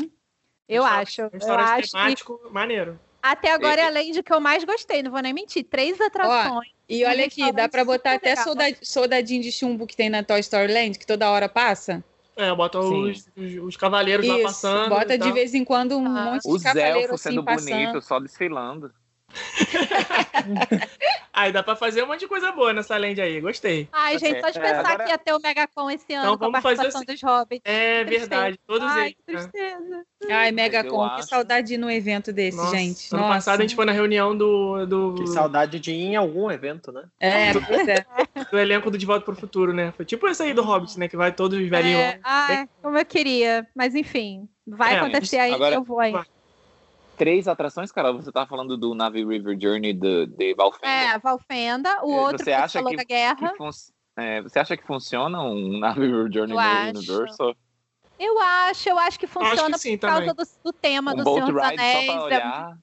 Eu acho. Eu acho que temático, maneiro. até agora E- é além de que eu mais gostei, não vou nem mentir. Três atrações. E Um olha aqui, dá pra botar até super legal. solda- soldadinho de chumbo que tem na Toy Story Land, que toda hora passa. É, bota os, os, os cavaleiros lá Isso, passando. bota e de tal. vez em quando um Ah. monte de Os elfos assim sendo passando. bonitos, só desfilando. Aí dá pra fazer um monte de coisa boa nessa land aí, gostei. Ai, gente, só de É, pensar agora- que ia ter o Megacon esse ano com a vamos fazer participação dos hobbits. É Tristeza. verdade, todos Ai, eles. que né? tristeza. Ai, Megacon, que acho- saudade de ir num evento desse, Nossa, gente. Ano Nossa. passado a gente foi na reunião do, do, Que saudade de ir em algum evento, né? É, pois é. do elenco do De Volta pro Futuro, né? Foi tipo esse aí do Hobbit, né? Que vai todos os velhinhos. É, ai, como eu queria. Mas enfim, vai É, acontecer aí, agora- eu vou aí. Três atrações, Carol. Você tá falando do Navi River Journey de, de Valfenda. É, Valfenda. O É, outro você que acha falou que- guerra. Que fun- é, você acha que funciona um Navi River Journey Eu no acho. Universal? Eu acho, eu acho que funciona que sim por causa do, do tema Um do Senhor dos ride só Anéis. pra é- olhar?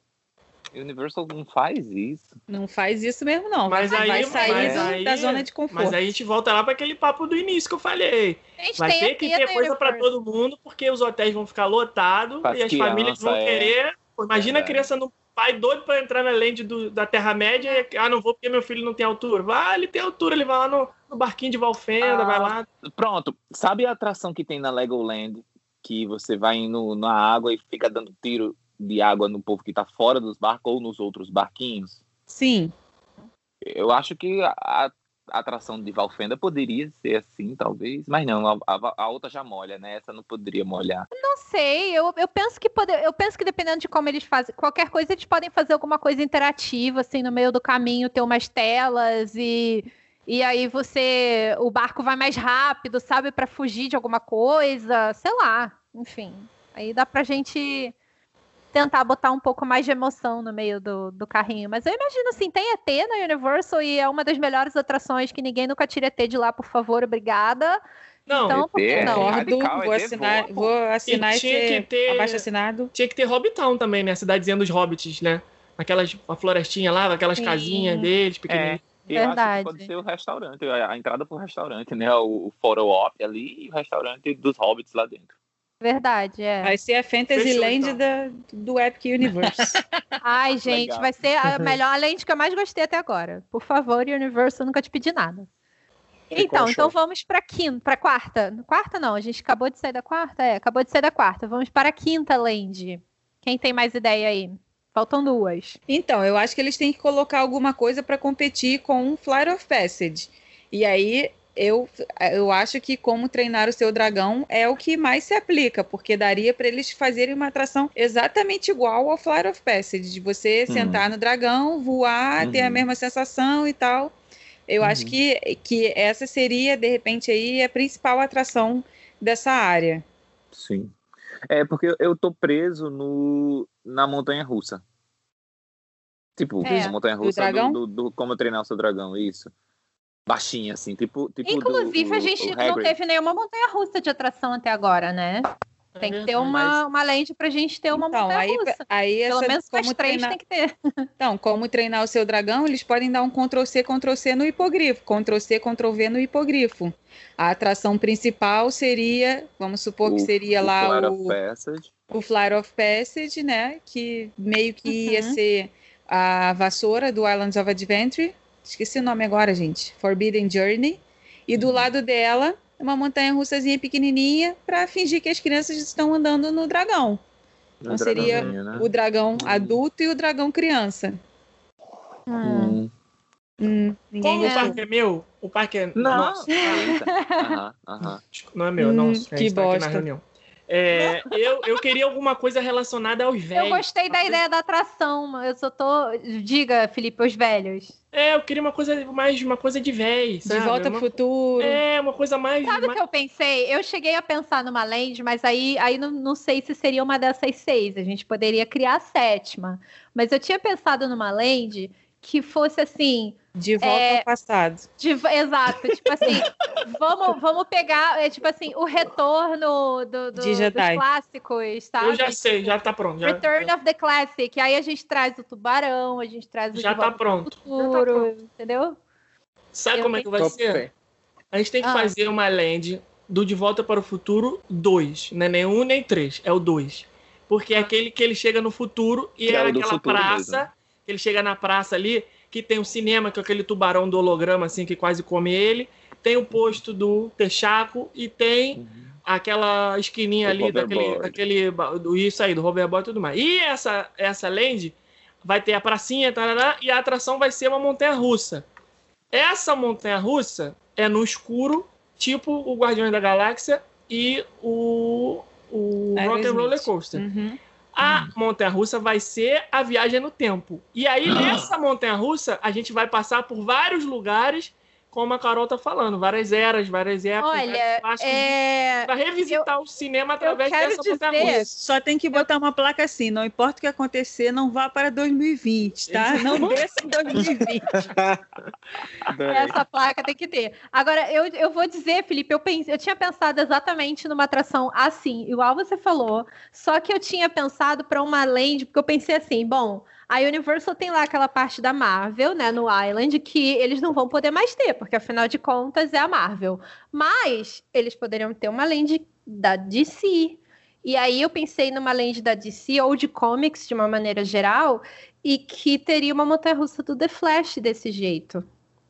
Universal não faz isso. Não faz isso mesmo, não. Mas vai, aí- vai sair mas do- aí- da zona de conforto. Mas aí a gente volta lá para aquele papo do início que eu falei. Gente, Vai ter a que ter coisa para todo mundo, porque os hotéis vão ficar lotados e as famílias vão é. querer. Pô, Imagina a Verdade. criança no pai doido para entrar na land do- da Terra-média e ah, não vou porque meu filho não tem altura. Vai, ele tem altura, ele vai lá no, no barquinho de Valfenda, Ah. vai lá. Pronto. Sabe a atração que tem na Legoland? Que você vai indo na água e fica dando tiro de água no povo que tá fora dos barcos ou nos outros barquinhos? Sim. Eu acho que a, a- a atração de Valfenda poderia ser assim, talvez. Mas não, a, a- a outra já molha, né? Essa não poderia molhar. Não sei, eu, eu penso que pode, eu penso que dependendo de como eles fazem, qualquer coisa eles podem fazer alguma coisa interativa, assim, no meio do caminho, ter umas telas e e aí você, o barco vai mais rápido, sabe, Pra fugir de alguma coisa, sei lá, enfim. Aí dá pra gente tentar botar um pouco mais de emoção no meio do, do carrinho. Mas eu imagino assim, tem ET na Universal e é uma das melhores atrações que ninguém nunca tira ET de lá, por favor, obrigada. Não, Então, por que ET, não? radical, Concordo, vou ET assinar, voa, vou assinar E esse tinha que ter- abaixo assinado. tinha que ter Hobbitown também, né? A cidadezinha dos hobbits, né? Aquelas, a florestinha lá, aquelas Sim. casinhas deles, pequenininhas. E eu acho Verdade. que pode ser o restaurante, a, a entrada pro restaurante, né? O, o photo op ali e o restaurante dos hobbits lá dentro. Verdade, é. Vai ser a Fantasy Fechou, Land então. da- do Epic Universe. Ai, gente, Legal. vai ser a melhor lente que eu mais gostei até agora. Por favor, Universal, eu nunca te pedi nada. Então, show. então vamos para quinta, para quarta. Quarta não, a gente acabou de sair da quarta, é, acabou de sair da quarta. Vamos para a quinta land. Quem tem mais ideia aí? Faltam duas. Então, eu acho que eles têm que colocar alguma coisa para competir com um Flight of Passage. E aí eu, eu acho que como treinar o seu dragão é o que mais se aplica, porque daria para eles fazerem uma atração exatamente igual ao Flight of Passage, de você Hum. sentar no dragão, voar, ter a Uhum. mesma sensação e tal. Eu acho Uhum. que, que essa seria, de repente, aí a principal atração dessa área. Sim. É porque eu- tô preso no, na montanha russa. Tipo, É, a montanha russa do, do, do como treinar o seu dragão, isso. Baixinha, assim, tipo. tipo Inclusive, do, a gente não teve nenhuma montanha russa de atração até agora, né? Tem que ter uma, uma land pra gente ter uma Então, montanha aí, russa. aí Pelo essa, menos como três treinar, tem que ter. Então, como treinar o seu dragão, eles podem dar um Ctrl-C, Ctrl-C no hipogrifo, Ctrl-C, Ctrl-V no hipogrifo. A atração principal seria, vamos supor que O- seria o lá Flight o, of Passage. o Flight of Passage, né? Que meio que ia Uhum. ser a vassoura do Islands of Adventure. Esqueci o nome agora, gente. Forbidden Journey. E do lado dela, uma montanha russazinha pequenininha para fingir que as crianças estão andando no dragão. Então seria né? O dragão adulto e o dragão criança. Hum. Hum, ninguém Como o parque é meu, o parque é Não. nosso. Eita. Aham, aham. Não é meu, Hum, não. A que gente tá aqui na bosta. reunião. É, eu, eu queria alguma coisa relacionada aos Eu velhos. gostei da ideia da atração, mas eu só tô. Diga, Felipe, os velhos. É, eu queria uma coisa mais uma coisa de velho, De volta uma, pro futuro. É, uma coisa mais. Sabe o mais- que eu pensei? Eu cheguei a pensar numa land, mas aí, aí não, não sei se seria uma dessas seis. A gente poderia criar a sétima. Mas eu tinha pensado numa land que fosse assim. De volta É, ao passado. de- exato, tipo assim, vamos, vamos pegar, é, tipo assim, o retorno do, do- De dos clássicos, sabe? eu já sei, já tá pronto. Já, Return of the Classic. Aí a gente traz o tubarão, a gente traz o já tá pronto. pro futuro, entendeu? Sabe Eu como é que vai ser? bem. A gente tem que Ah. fazer uma land do De Volta para o Futuro 2. Não é nem um nem três, é o 2. Porque é aquele que ele chega no futuro e Que é é naquela futuro praça. mesmo. Que ele chega na praça ali, que tem um cinema com aquele tubarão do holograma, assim, que quase come ele. Tem o posto do Texaco e tem aquela esquininha O ali daquele, daquele do isso aí, do hoverboard e tudo mais. E essa, essa land vai ter a pracinha tarará, e a atração vai ser uma montanha russa. Essa montanha russa é no escuro, tipo o Guardiões da Galáxia e o, o Rock and Aerosmith. Roller Coaster. Uhum. A montanha russa vai ser a viagem no tempo. E aí, nessa montanha russa, a gente vai passar por vários lugares, como a Carol tá falando, várias eras, várias épocas. Olha, é, Pra revisitar o cinema através quero dessa dizer- russa. Só tem que botar uma placa assim, não importa o que acontecer, não vá para 2020, tá? Não desça em 2020. Adorei. essa placa tem que ter. Agora, eu, eu vou dizer, Felipe, eu, pense, eu tinha pensado exatamente numa atração assim, igual você falou, só que eu tinha pensado para uma land, porque eu pensei assim, bom, a Universal tem lá aquela parte da Marvel, né, no Island, que eles não vão poder mais ter, porque afinal de contas é a Marvel. Mas eles poderiam ter uma land da DC. E aí eu pensei numa land da DC ou de comics de uma maneira geral, e que teria uma montanha-russa do The Flash desse jeito.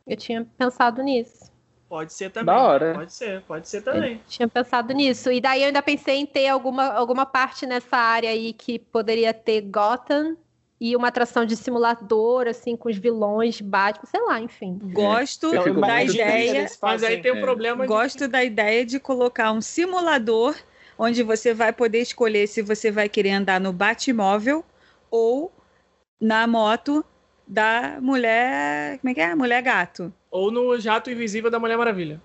Eu tinha pensado nisso. Pode ser também. Da hora. Pode ser, pode ser também. Tinha pensado nisso. E daí eu ainda pensei em ter alguma, alguma parte nessa área aí que poderia ter Gotham e uma atração de simulador, assim, com os vilões, Batman, sei lá, enfim. Gosto Eu fico da ideia, Mas aí tem o É. problema de gosto da ideia de colocar um simulador onde você vai poder escolher se você vai querer andar no Batmóvel ou na moto da mulher, como é que é? Mulher gato. Ou no jato invisível da Mulher Maravilha.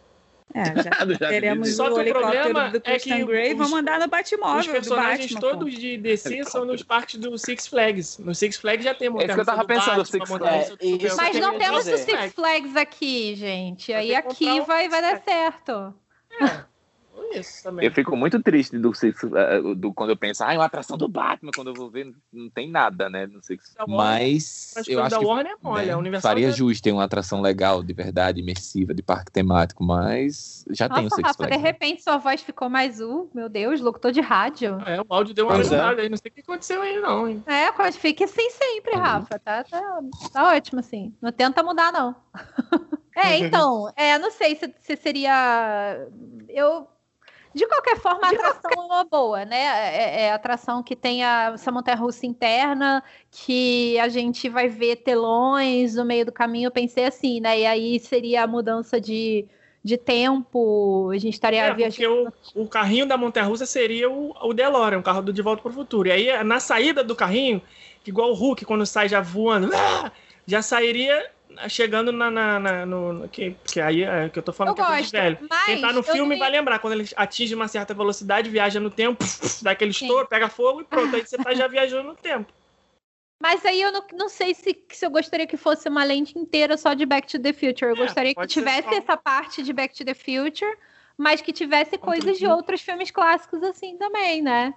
É, já Do teremos. Só o que o problema do é Christian que Grey, os- vamos andar no Batmóvel Os personagens Batman, todos pô. de DC são nos parques do Six Flags. No Six Flags já tem É isso que eu tava do pensando, Batman, Six Flags. É, Mas não temos o. Six Flags aqui, gente. Aí aqui vai, vai dar certo. Isso também. Eu fico muito triste do Six, eh, do, quando eu penso, ah, é uma atração do Batman. Quando eu vou ver, não, não tem nada, né? Six. Da Warner, Mas Mas eu acho da que Warner, olha, né, a Universal faria já- justo ter uma atração legal, de verdade, imersiva, de parque temático, mas já tem o Nossa, Six Rafa, de Flags. né? repente sua voz ficou mais U. Meu Deus, locutor de rádio. É, o áudio deu uma Pois é. ajudada aí. Não sei o que aconteceu aí, não, hein? É, fique assim sempre, Uhum. Rafa. Tá, tá, tá ótimo, assim. Não tenta mudar, não. é, então, é, não sei se, se seria. Eu. De qualquer forma, a atração é uma boa, né? É, é a atração que tem a, essa montanha russa interna, que a gente vai ver telões no meio do caminho. Eu pensei assim, né? E aí seria a mudança de, de tempo, a gente estaria É, porque viajando. o, o carrinho da Montanha-Russa seria o, o DeLorean, o carro do De Volta para o Futuro. E aí, na saída do carrinho, igual o Hulk, quando sai já voando, já sairia chegando na... na- na- no, que, que aí é que eu tô falando Eu que é coisa de gosto, velho. mas. Quem tá no eu filme não vai lembrar, quando ele atinge uma certa velocidade, viaja no tempo, dá aquele estouro, pega fogo e pronto. Aí você tá já viajando no tempo. Mas aí eu não, não sei se, se eu gostaria que fosse uma lente inteira só de Back to the Future. Eu É, gostaria que ser tivesse só- essa parte de Back to the Future, mas que tivesse Outro coisas de outros filmes clássicos assim também, né?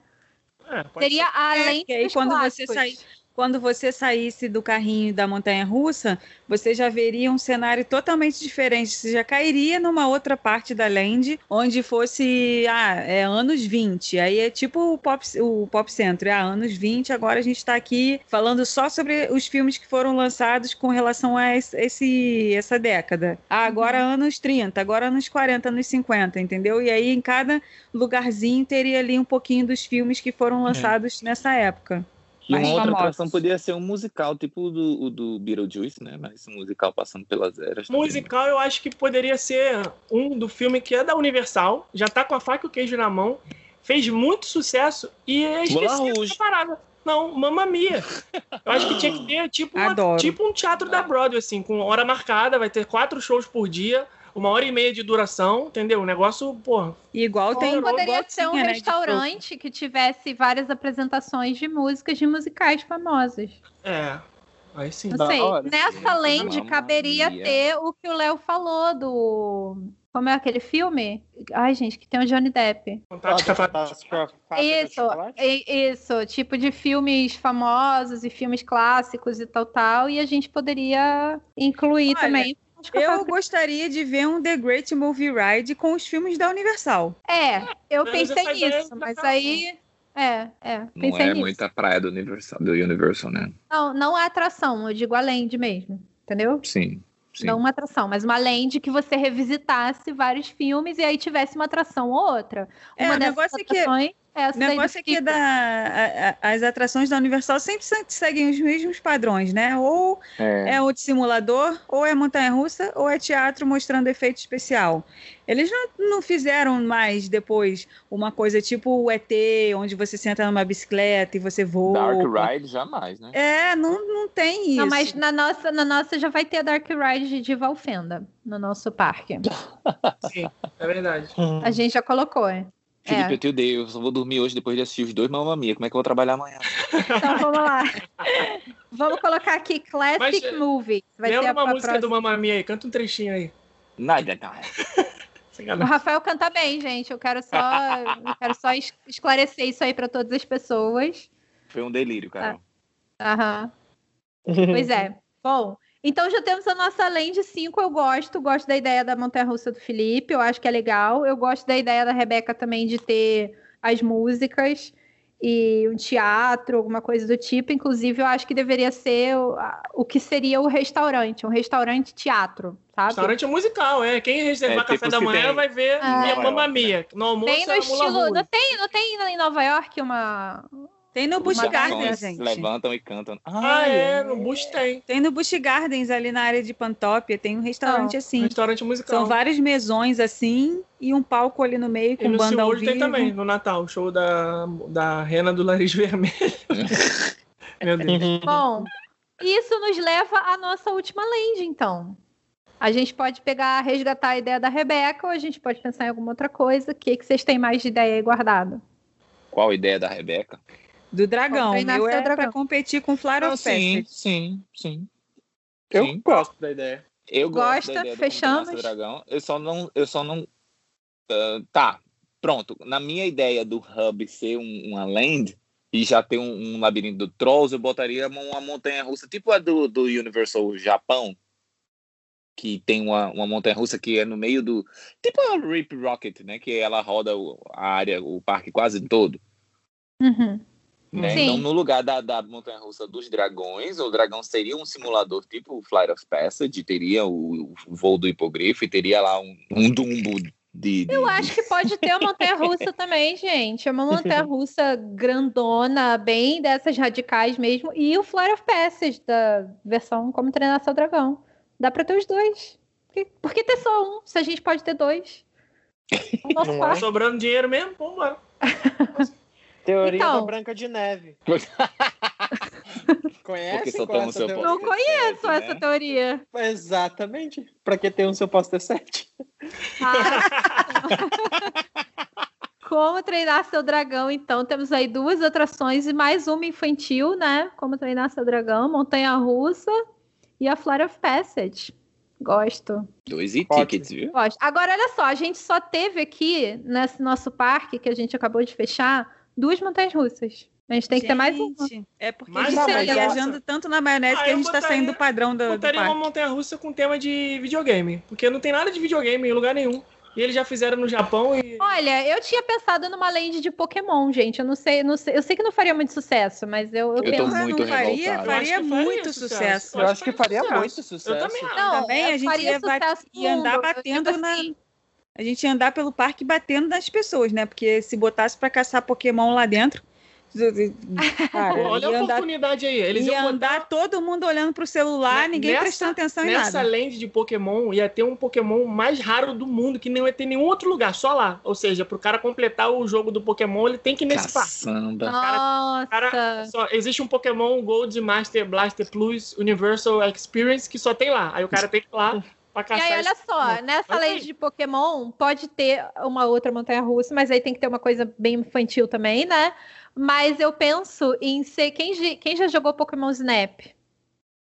É, pode Seria a É, lente que aí dos quando você clássicos. sair- Quando você saísse do carrinho da montanha russa, você já veria um cenário totalmente diferente. Você já cairia numa outra parte da land, onde fosse ah, é, anos 20. Aí é tipo o Pop, o pop Center. Ah, anos 20, agora a gente está aqui falando só sobre os filmes que foram lançados com relação a esse, esse- essa década. Ah, agora anos 30, agora anos 40, anos 50, entendeu? E aí em cada lugarzinho teria ali um pouquinho dos filmes que foram lançados nessa época. E mais uma outra atração podia ser um musical, tipo o do, o do Beetlejuice, né? Mas um musical passando pelas eras. também. Musical, eu acho que poderia ser um do filme que é da Universal, já tá com a faca e o queijo na mão, fez muito sucesso e é esquecido essa parada. Não, Mamma Mia. Eu acho que tinha que ter tipo, uma- tipo um teatro da Broadway, assim, com hora marcada, vai ter quatro shows por dia, uma hora e meia de duração, entendeu? O negócio, pô, E igual tem poderia ser um né, restaurante que tivesse várias apresentações de músicas de musicais famosos. é. Aí sim. Não sei. hora. Nessa land caberia ter o que o Léo falou do. Como é aquele filme? Ai, gente, que tem o Johnny Depp. Fantástica Fábrica de Fábrica de Isso, isso, tipo de filmes famosos e filmes clássicos e tal, tal, e a gente poderia incluir Olha, também. Eu gostaria de ver um The Great Movie Ride com os filmes da Universal. É, eu pensei nisso, mas aí. É, é, Não é nisso. muita praia do Universal, do Universal, né? Não, não a atração, eu digo a land mesmo, entendeu? Sim. sim. Não uma atração, mas uma land que você revisitasse vários filmes e aí tivesse uma atração ou outra. É, Uma o dessas negócio é que- atrações é essa O daí do negócio é que Skip. da, a- a- as atrações da Universal sempre se- seguem os mesmos padrões, né? Ou É. é o de simulador, ou é montanha-russa, ou é teatro mostrando efeito especial. Eles não, não fizeram mais depois uma coisa tipo o ET, onde você senta numa bicicleta e você voa. Dark Ride jamais, né? É, não, não tem isso. Não, mas na nossa, na nossa já vai ter a Dark Ride de Valfenda no nosso parque. Sim, é verdade. A gente já colocou, é. Felipe, É. eu te odeio. Eu só vou dormir hoje depois de assistir os dois Mamma Mia. Como é que eu vou trabalhar amanhã? Então vamos lá. vamos colocar aqui Classic Mas, eh, Movie. Vai Lembra ser a, uma a música do próxima. Mamma Mia aí, canta um trechinho aí. Nada, não. O. Rafael canta bem, gente. Eu quero só, eu quero só es- esclarecer isso aí para todas as pessoas. Foi um delírio, cara. Aham. Pois é. Bom, então já temos a nossa Land 5. Eu gosto, gosto da ideia da Montanha Russa do Felipe, eu acho que é legal. Eu gosto da ideia da Rebeca também de ter as músicas e um teatro, alguma coisa do tipo. Inclusive, eu acho que deveria ser o, a- o que seria o restaurante, um restaurante teatro, sabe? Restaurante musical, é. Quem reservar É, tipo café da se manhã tem vai ver Ah. minha Nova Mamma York, né? Mia. No almoço Bem no é estilo. Não tem, não tem em Nova York uma. Tem no Busch Gardens, gente. Levantam e cantam. Ah, é, no Bush tem. Tem no Busch Gardens, ali na área de Pantópia, tem um restaurante Não. assim. Restaurante musical. São vários mesões assim e um palco ali no meio E com no banda ao vivo. tem também, no Natal, o show da, da Rena do Nariz Vermelho. Meu Deus. Bom, isso nos leva à nossa última land, então. A gente pode pegar, resgatar a ideia da Rebeca, ou a gente pode pensar em alguma outra coisa. O que, que vocês têm mais de ideia aí guardado? Qual a ideia da Rebeca? Do dragão. Eu era pra dragão. competir com Flower Ah, of sim, sim, sim. Eu Sim. gosto da ideia. Eu gosto Gosta? da ideia do Fechamos? Dragão. Eu só não, eu só não. ah, tá, pronto. Na minha ideia do hub ser um- uma land e já ter um, um labirinto do Trolls, eu botaria uma, uma montanha russa, tipo a do, do Universal Japão, que tem uma, uma montanha russa que é no meio do. Tipo a Rip Rocket, né? Que ela roda a área, o parque quase todo. Uhum. Né? Então, no lugar da, da montanha russa dos dragões, o dragão seria um simulador tipo o Flight of Passage, teria o, o voo do hipogrifo e teria lá um, um dumbo de, de- Eu acho que pode ter uma montanha russa também, gente. É uma montanha russa grandona, bem dessas radicais mesmo. E o Flight of Passage, da versão Como Treinar Seu Dragão. Dá pra ter os dois. Por que, ter só um, se a gente pode ter dois? Não é? parque. Sobrando dinheiro mesmo? Vamos lá. Teoria Então. da Branca de Neve. Conhece Porque só qual é? Não conheço sete, essa né? teoria. Exatamente. Pra que ter um seu posso ter sete? Ah. Como treinar seu dragão, então, temos aí duas atrações e mais uma infantil, né? Como treinar seu dragão, Montanha Russa e a Flight of Passage. Gosto. Dois Ótimo. e-tickets, viu? Gosto. Agora, olha só, a gente só teve aqui, nesse nosso parque, que a gente acabou de fechar, duas montanhas russas. A gente tem que ter mais uma. Gente, É porque Mais a gente uma, tá viajando tanto na maionese Ah, que a eu gente tá botaria- saindo do padrão do, do Botaria uma parque. montanha russa com tema de videogame. Porque não tem nada de videogame em lugar nenhum. E eles já fizeram no Japão e. Olha, eu tinha pensado numa land de Pokémon, gente. Eu não sei, não sei. Eu sei que não faria muito sucesso, mas eu, eu, Eu penso. Ah, muito não faria. Eu faria que faria muito sucesso. sucesso. Eu acho que faria sucesso. muito sucesso. Eu também acho. Não, Também eu a gente faria ia, sucesso ia andar batendo Tipo na. assim, A gente ia andar pelo parque batendo nas pessoas, né? Porque se botasse pra caçar Pokémon lá dentro. Cara, olha a andar, oportunidade aí. Eles ia iam botar andar todo mundo olhando pro celular, ninguém nessa- prestando atenção em Nessa nada. land de Pokémon ia ter um Pokémon mais raro do mundo, que não ia ter em nenhum outro lugar, só lá. Ou seja, pro cara completar o jogo do Pokémon, ele tem que ir nesse parque. Caçamba. Nossa. Cara, só, existe um Pokémon Gold Master Blaster Plus Universal Experience que só tem lá. Aí o cara tem que ir lá E aí, olha só, Pokémon. nessa lei de Pokémon pode ter uma outra montanha russa, mas aí tem que ter uma coisa bem infantil também, né? Mas eu penso em ser. Quem, já- quem já jogou Pokémon Snap?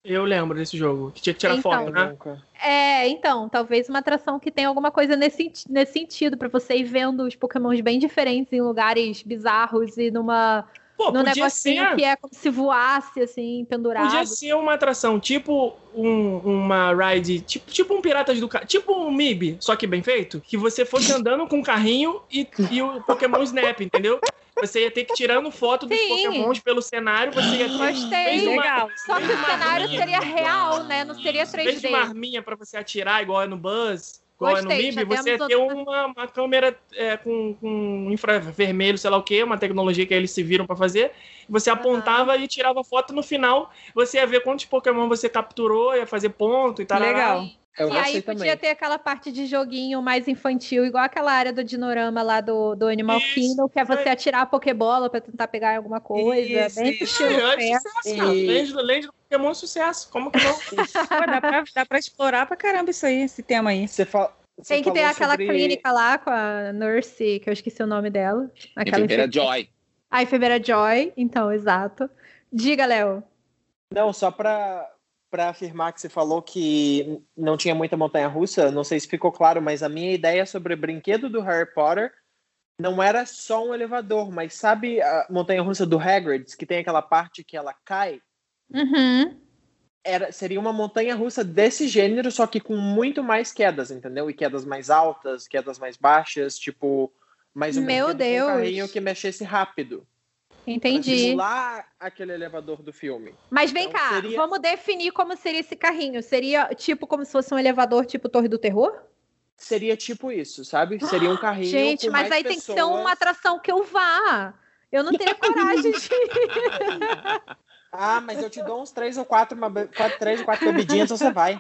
Eu lembro desse jogo, que tinha que tirar Então. foto, né? É, então, talvez uma atração que tenha alguma coisa nesse, nesse sentido, pra você ir vendo os Pokémons bem diferentes em lugares bizarros e numa, Pô, podia negocinho ser, que é como se voasse, assim, pendurado. podia ser uma atração, tipo um- uma ride, tipo, tipo um Piratas do Ca... tipo um MIB, só que bem feito, que você fosse andando com um carrinho e, e o Pokémon Snap, entendeu? Você ia ter que ir tirando foto dos Sim. Pokémons pelo cenário, você ia ter Gostei. fez uma- Legal. Só que o cenário seria real, né? Não seria Em vez de 3D. uma arminha pra você atirar, igual é no Buzz, é no Gostei, MIB, já você ia ter uma, uma câmera é, com, com infravermelho, sei lá o que, uma tecnologia que eles se viram pra fazer. Você apontava e tirava foto no final. Você ia ver quantos Pokémon você capturou, ia fazer ponto e tal. Legal. Eu e aí podia também. ter aquela parte de joguinho mais infantil, igual aquela área do dinorama lá do, do Animal Isso, Kingdom, que é você é. atirar a Pokébola pra tentar pegar alguma coisa. Isso, bem isso. estilo É, sucesso, cara. E- Land, do- Pokémon é sucesso. Como que não? Pô, dá, pra, dá pra explorar pra caramba isso aí, esse tema aí. Você fa... você Tem que ter aquela sobre- clínica lá com a Nurse, que eu esqueci o nome dela. Aquela Enfermeira enfer- Joy. A enfermeira Joy, então, exato. Diga, Léo. Não, só para para afirmar que você falou que não tinha muita montanha russa, não sei se ficou claro, mas a minha ideia sobre o brinquedo do Harry Potter não era só um elevador, mas sabe a montanha russa do Hagrid, que tem aquela parte que ela cai? Uhum. Era, seria uma montanha russa desse gênero, só que com muito mais quedas, entendeu? E quedas mais altas, quedas mais baixas, tipo, mais um Meu Deus. um carrinho que mexesse rápido. Entendi. simular aquele elevador do filme. Mas vem Então, cá, seria- vamos definir como seria esse carrinho. Seria tipo como se fosse um elevador tipo Torre do Terror? Seria tipo isso, sabe? Seria um carrinho. Gente, mas aí tem que ser pessoas. uma atração que eu vá. Eu não tenho coragem de. Ah, mas eu te dou uns três ou quatro, uma quatro três ou quatro bebidinhas, você vai.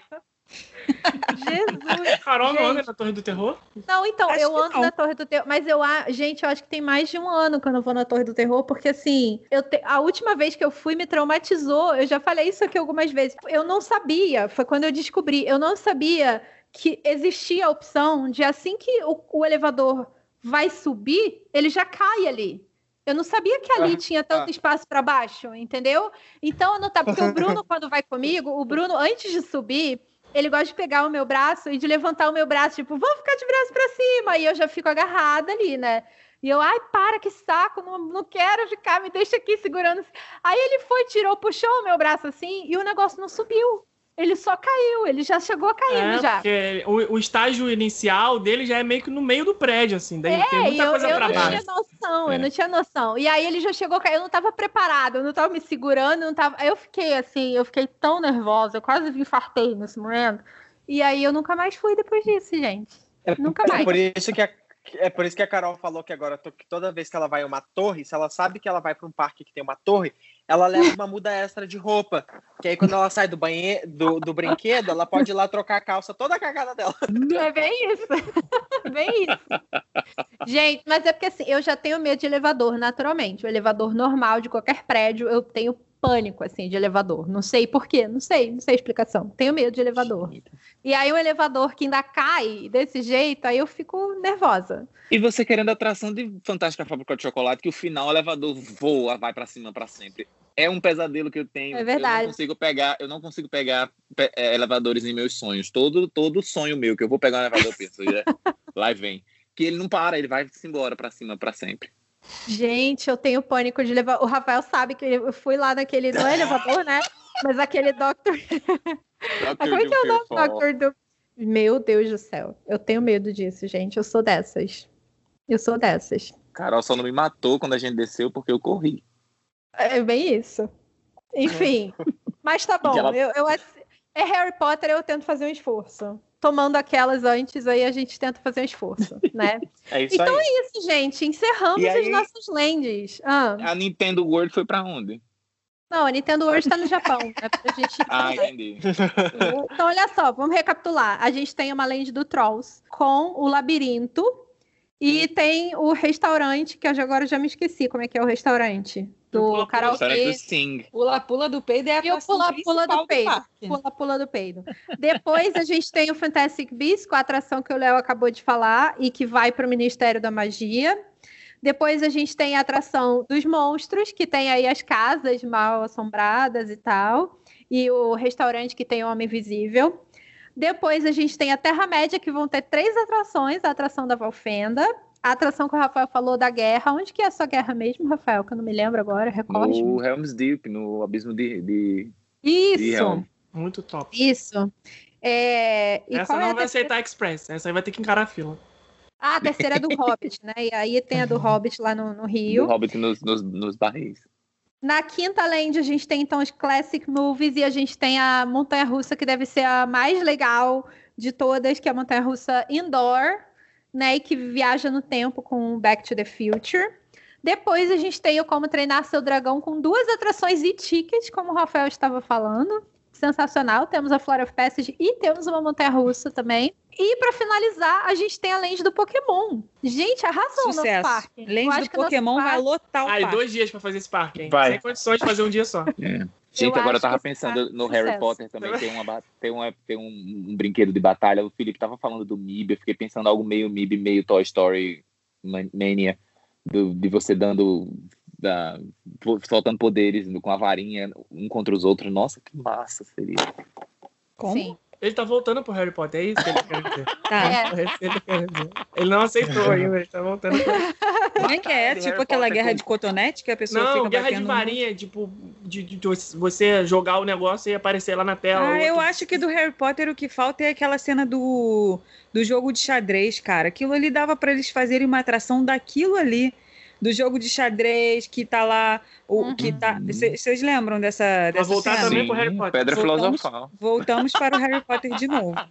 Jesus. Carol não anda na Torre do Terror? Não, então, Acho eu ando não. na Torre do Terror, mas eu, a- gente, eu acho que tem mais de um ano que eu não vou na Torre do Terror, porque assim, eu te- a última vez que eu fui me traumatizou, eu já falei isso aqui algumas vezes. Eu não sabia, foi quando eu descobri, eu não sabia que existia a opção de assim que o, o elevador vai subir, ele já cai ali. Eu não sabia que ali Ah, tinha tanto ah. espaço para baixo, entendeu? Então eu não tava, porque o Bruno quando vai comigo, o Bruno antes de subir, ele gosta de pegar o meu braço e de levantar o meu braço, tipo, vamos ficar de braço pra cima. E eu já fico agarrada ali, né? E eu, ai, para, que saco, não, não quero ficar, me deixa aqui segurando. Aí ele foi, tirou, puxou o meu braço assim e o negócio não subiu. Ele só caiu, ele já chegou caindo É, já. porque o, o estágio inicial dele já é meio que no meio do prédio, assim. Daí tem É, e muita eu, coisa eu pra não baixo. tinha noção, É. eu não tinha noção. E aí ele já chegou, eu não tava preparado, eu não tava me segurando, eu não tava. Aí eu fiquei assim, eu fiquei tão nervosa, eu quase me infartei nesse momento. E aí eu nunca mais fui depois disso, gente. É, Nunca mais. por isso que a, é por isso que a Carol falou que agora que toda vez que ela vai a uma torre, se ela sabe que ela vai para um parque que tem uma torre, ela leva uma muda extra de roupa. Que aí quando ela sai do banheiro do, do brinquedo, ela pode ir lá trocar a calça toda cagada dela. É bem isso. bem isso. Gente, mas é porque assim, eu já tenho medo de elevador, naturalmente. O elevador normal de qualquer prédio, eu tenho pânico, assim, de elevador. Não sei por quê, não sei, não sei a explicação. Tenho medo de elevador. E aí o elevador que ainda cai desse jeito, aí eu fico nervosa. E você querendo a atração de Fantástica Fábrica de Chocolate, que o final o elevador voa, vai pra cima pra sempre. É um pesadelo que eu tenho. É Eu verdade. não consigo pegar, eu não consigo pegar pe- é, elevadores em meus sonhos. Todo, todo sonho meu que eu vou pegar um elevador, eu penso, lá vem. Que ele não para, ele vai se embora pra cima pra sempre. Gente, eu tenho pânico de levar. O Rafael sabe que eu fui lá naquele. Não é elevador, né? Mas aquele Dr. Como é que é o nome? Dr. Do... Meu Deus do céu. Eu tenho medo disso, gente. Eu sou dessas. Eu sou dessas. Carol só não me matou quando a gente desceu porque eu corri. É bem isso. Enfim. Mas tá bom. Ela- Eu, eu é Harry Potter, eu tento fazer um esforço. Tomando aquelas antes, aí a gente tenta fazer um esforço, né? É isso Então aí. é isso, gente. Encerramos E as aí- nossas lands. Ah, A Nintendo World foi pra onde? não, a Nintendo hoje tá no Japão, né? Pra gente Ah, entendi. Então, olha só, vamos recapitular. A gente tem uma land do Trolls com o labirinto e tem o restaurante, que eu agora já me esqueci como é que é o restaurante. Do karaokê. Pula-pula do peido é a E o pula-pula do peido. Pula-pula do peido. Depois a gente tem o Fantastic Beasts, com a atração que o Léo acabou de falar e que vai para o Ministério da Magia. Depois a gente tem a atração dos monstros, que tem aí as casas mal assombradas e tal. E o restaurante que tem o Homem Invisível. Depois a gente tem a Terra-média, que vão ter três atrações: a atração da Valfenda, a atração que o Rafael falou da guerra. Onde que é a sua guerra mesmo, Rafael? Que eu não me lembro agora. Recorde. No Helm's Deep, no abismo de, de, de Isso, Helm. Muito top. isso. É, e Essa qual é não a vai terceira? aceitar Express. Essa aí vai ter que encarar a fila. Ah, a terceira é do Hobbit, né? E aí tem a do Hobbit lá no, no do Rio. Hobbit nos, nos, nos barris. Na quinta land a gente tem então os Classic Movies e a gente tem a montanha russa que deve ser a mais legal de todas, que é a montanha russa indoor, né? E que viaja no tempo com Back to the Future. Depois a gente tem o Como Treinar Seu Dragão com duas atrações e tickets, como o Rafael estava falando. Sensacional. Temos a Flora of Passage e temos uma montanha russa também. E para finalizar, a gente tem a land do Pokémon. Gente, arrasou no Sucesso. parque. Eu Lente do nosso Pokémon vai parque- lotar o Ah, e parque. dois dias pra fazer esse parque, hein? Vai. Sem condições de fazer um dia só. É. Gente, Eu agora eu tava pensando parque no Harry. Potter também, tem, uma, tem, uma, tem um, um brinquedo de batalha. O Felipe tava falando do MIB, eu fiquei pensando algo meio MIB, meio Toy Story Man- Mania, do- de você dando, da, soltando poderes com a varinha um contra os outros. Nossa, que massa seria. Como? Sim. Ele tá voltando pro Harry Potter, é isso que ele quer dizer. Tá. É. É ele quer dizer. Ele não aceitou ainda, ele tá voltando pro... Como é que é? Tipo Harry aquela Potter guerra com- de cotonete que a pessoa Não, fica guerra de batendo varinha, tipo, de, de- de você jogar o negócio e aparecer lá na tela. Ah, eu outro- acho que do Harry Potter o que falta é aquela cena do, do jogo de xadrez, cara. Aquilo ali dava pra eles fazerem uma atração daquilo ali. Do jogo de xadrez, que tá lá. O, Uhum. que tá. Vocês lembram dessa, Pra dessa voltar cena? também pro Harry Potter. Pedra Voltamos- filosofal. Voltamos para o Harry Potter de novo.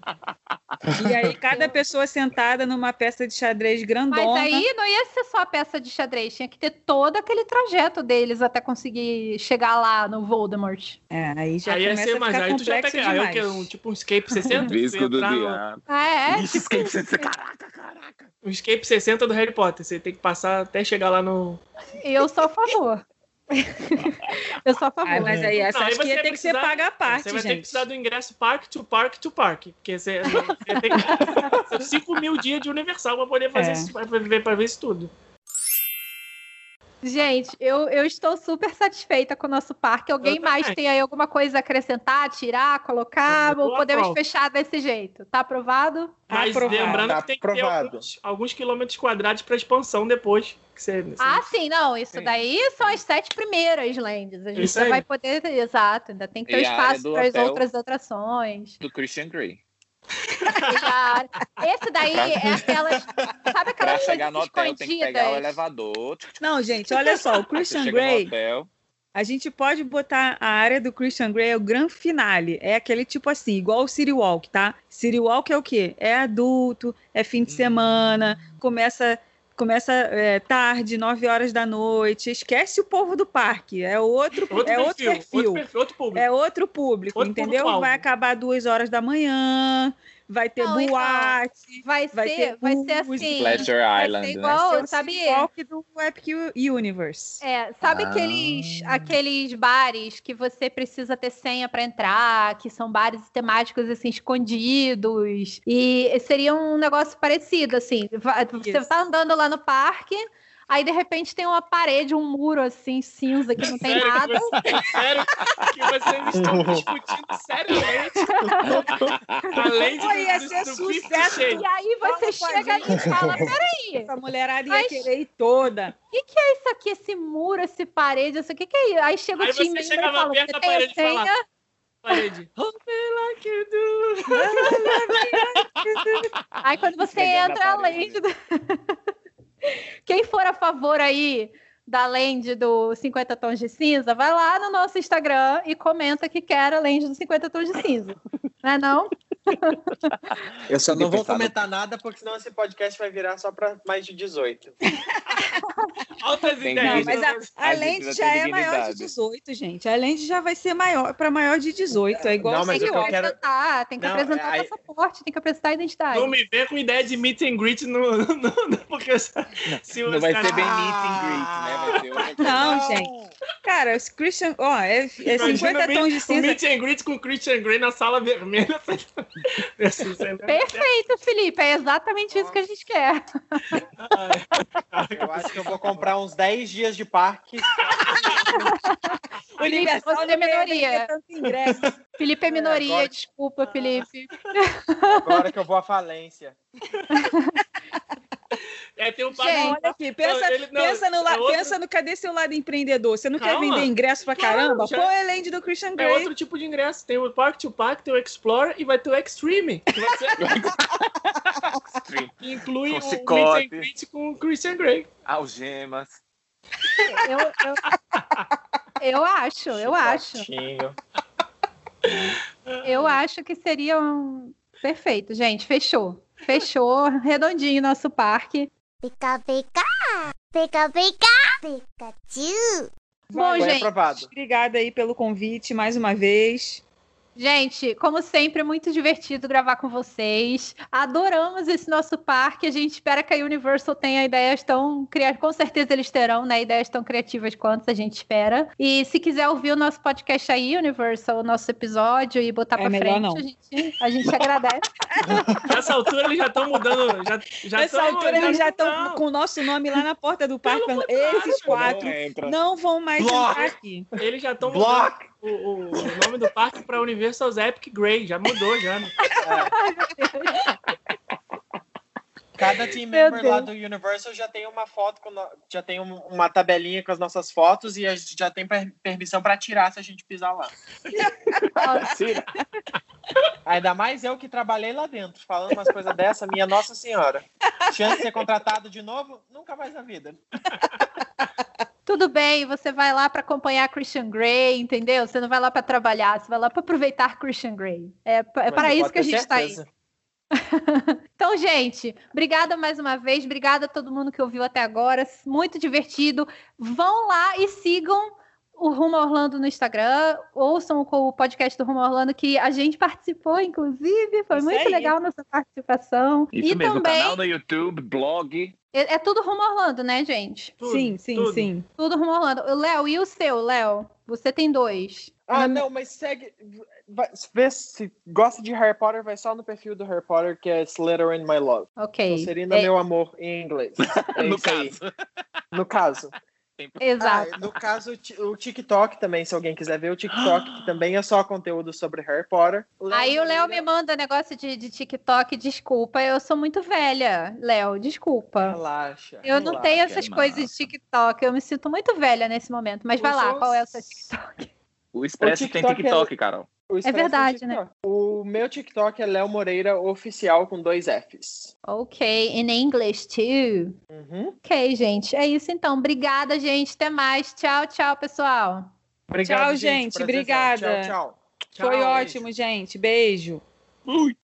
E aí, cada pessoa sentada numa peça de xadrez grandona. Mas aí não ia ser só a peça de xadrez, tinha que ter todo aquele trajeto deles até conseguir chegar lá no Voldemort. É, aí já Aí ia começa ser a mais. ficar Aí tu já pega. Aí o demais. que? Um, tipo um escape 60? Disco Você do diabo. Ah, é? Ixi, escape, você- Caraca, caraca. Um escape 60 do Harry Potter. Você tem que passar até chegar lá no. Eu sou a favor. eu sou a favor. Ai, mas aí essa Não, aí acho que você ia ter que ser paga a parte, você vai ter que gente. precisar do ingresso park to park to park. Porque você, você tem que. São 5 mil dias de Universal pra poder fazer É. isso, pra ver, pra ver isso tudo. Gente, eu, eu estou super satisfeita com o nosso parque. Alguém mais tem aí alguma coisa a acrescentar, tirar, colocar? Eu Ou podemos fechar desse jeito? Tá aprovado? Mas Aprovado. lembrando Tá que tem que ter aprovado. alguns, alguns quilômetros quadrados pra expansão depois. Que você, você- Ah, sim, não. Isso Sim. daí são as sete primeiras lands. A gente aí. vai poder. Exato, ainda tem que ter E espaço para as outras atrações. Do Christian Grey. A- Esse daí é aquelas. Sabe Pra aquelas chegar no coisas hotel, tem que pegar o escondidas? elevador. Não, gente, olha só, o Christian Grey, a gente pode botar a área do Christian Grey, é o grande finale. É aquele tipo assim, igual o City Walk, tá? City Walk é o quê? É adulto, é fim de Hum. semana, começa começa é, tarde, 9 horas da noite. Esquece o povo do parque, é outro, Outro é perfil, outro perfil. Outro perfil, outro público. É outro público, Outro entendeu? Vai acabar duas horas da manhã, vai ter Não, então, boate, Vai, Vai ser, ter vai ser assim. Pleasure vai Island, ser né? igual, vai o sabe? walk do Epic Universe. É, sabe Ah. aqueles, aqueles bares que você precisa ter senha para entrar, que são bares temáticos assim escondidos e seria um negócio parecido assim. Você Isso. tá andando lá no parque, aí de repente tem uma parede, um muro assim cinza que não tem Sério que nada. você- sério que vocês estão discutindo seriamente? Além de Pô, ia do- ser do sucesso. E aí você Fala com a chega ali e fala: peraí, Essa mulherada ia Mas- querer ir toda. o que, que é isso aqui, esse muro, esse parede? Isso, o que, que é isso? Aí chega Aí o time você e chegava fala: perto você da tem a parede e fala- senha? Parede. Do. Aí quando você entra a além parede. Quem for a favor aí da Land do 50 Tons de Cinza, vai lá no nosso Instagram e comenta que quer a Land do 50 Tons de Cinza. Não é não? Eu só não vou comentar nada, porque senão esse podcast vai virar só pra mais de 18. Altas Tem ideias. Não, mas a, a precisa já é maior de dignidade. 18, gente. A Land já vai ser maior para maior de 18. É igual Não, o mas que eu quero- apresentar, tem que Não, apresentar aí- o passaporte, tem que apresentar a identidade. Não me vê com ideia de meet and greet no, no, no- porque se Não vai caras- ser bem meet and greet, né? Outra coisa. Não, gente. Cara, os Christian. Ó, é, é Imagina 50 meet- tons de um cinza. meet and greet com o Christian Grey na sala vermelha. Não- Perfeito, Felipe. É exatamente isso que a gente quer. Eu acho que eu vou comprar uns 10 dias de parque. Universal você é não ia minoria. ingresso. Felipe é minoria, agora- desculpa, Felipe. Agora que eu vou à falência. É, tem um Gente, parque- Olha aqui, pensa, Não, ele- não, pensa, no, é outro- pensa no cadê seu lado empreendedor? Você não quer Calma. vender ingresso pra Claro, caramba? já- Pô, é Land do Christian É Grey. outro tipo de ingresso. Tem o Park to Park, tem o Explorer e vai ter o Extreme. Que vai ser... que inclui Com o meet chicote. and greet com o Christian Grey. Algemas. Eu, eu, eu acho, eu acho. Eu acho que seria um. Perfeito, gente. Fechou. Fechou. Redondinho nosso parque. Pica pica, pica pica, Pikachu. Bom, Foi gente. aprovado. Obrigada aí pelo convite mais uma vez. Gente, como sempre, é muito divertido gravar com vocês. Adoramos esse nosso parque. A gente espera que a Universal tenha ideias tão criativas. Com certeza eles terão, né? Ideias tão criativas quanto a gente espera. E se quiser ouvir o nosso podcast aí, Universal, o nosso episódio e botar É pra frente, não. A, gente, a gente agradece. Nessa altura eles já estão mudando. Já, já Nessa tão- altura eles já estão não. com o nosso nome lá na porta do parque. Pelo Esses quatro entra. não vão mais Block. entrar aqui. Eles já estão mudando! O, o- nome do parque para Universal's Epic Grey. Já mudou, já. né? Cada team Meu member lá do Universal já tem uma foto, com no- já tem um- uma tabelinha com as nossas fotos e a gente já tem per- permissão pra tirar se a gente pisar lá. Ainda mais eu que trabalhei lá dentro, falando umas coisas dessa, minha Nossa Senhora. Chance de ser contratado de novo? Nunca mais na vida. Tudo bem, você vai lá para acompanhar Christian Grey, entendeu? Você não vai lá para trabalhar, você vai lá para aproveitar Christian Grey. É, é Mas para isso que a gente está aí. Então, gente, obrigada mais uma vez, obrigada a todo mundo que ouviu até agora, muito divertido. Vão lá e sigam o Rumo Orlando no Instagram, ouçam o podcast do Rumo Orlando, que a gente participou, inclusive, foi Isso muito aí. legal nossa participação. Isso e mesmo, também, canal no YouTube, blog. É, é tudo Rumo Orlando, né, gente? Tudo, sim, sim, tudo. sim. Tudo Rumo Orlando. O Léo, e o seu, Léo? Você tem dois. Ah, não, mas segue. Vai, vê se gosta de Harry Potter, vai só no perfil do Harry Potter, que é Slytherin My Love. Ok. Serena, É, meu amor, em inglês. É no isso aí. caso. No caso. Exato. Ah, no caso, o ti- o TikTok também, se alguém quiser ver o TikTok, que também é só conteúdo sobre Harry Potter. Aí o Léo me manda negócio de, de TikTok, desculpa, eu sou muito velha, Léo, desculpa. Relaxa. Eu não relaxa. tenho essas massa. coisas de TikTok, eu me sinto muito velha nesse momento. Mas vai lá, qual é o seu TikTok? O Expresso O tem TikTok TikTok, Carol. O Expresso verdade, é TikTok. O meu TikTok é Léo Moreira Oficial com dois Fs. Ok, in English too. Uhum. Ok, gente, é isso então. Obrigada, gente. Até mais. Tchau, tchau, pessoal. Obrigado, Tchau, gente. Prazerzão. Obrigada. Tchau, tchau. Tchau, Foi beijo. ótimo, gente. Beijo. Ui.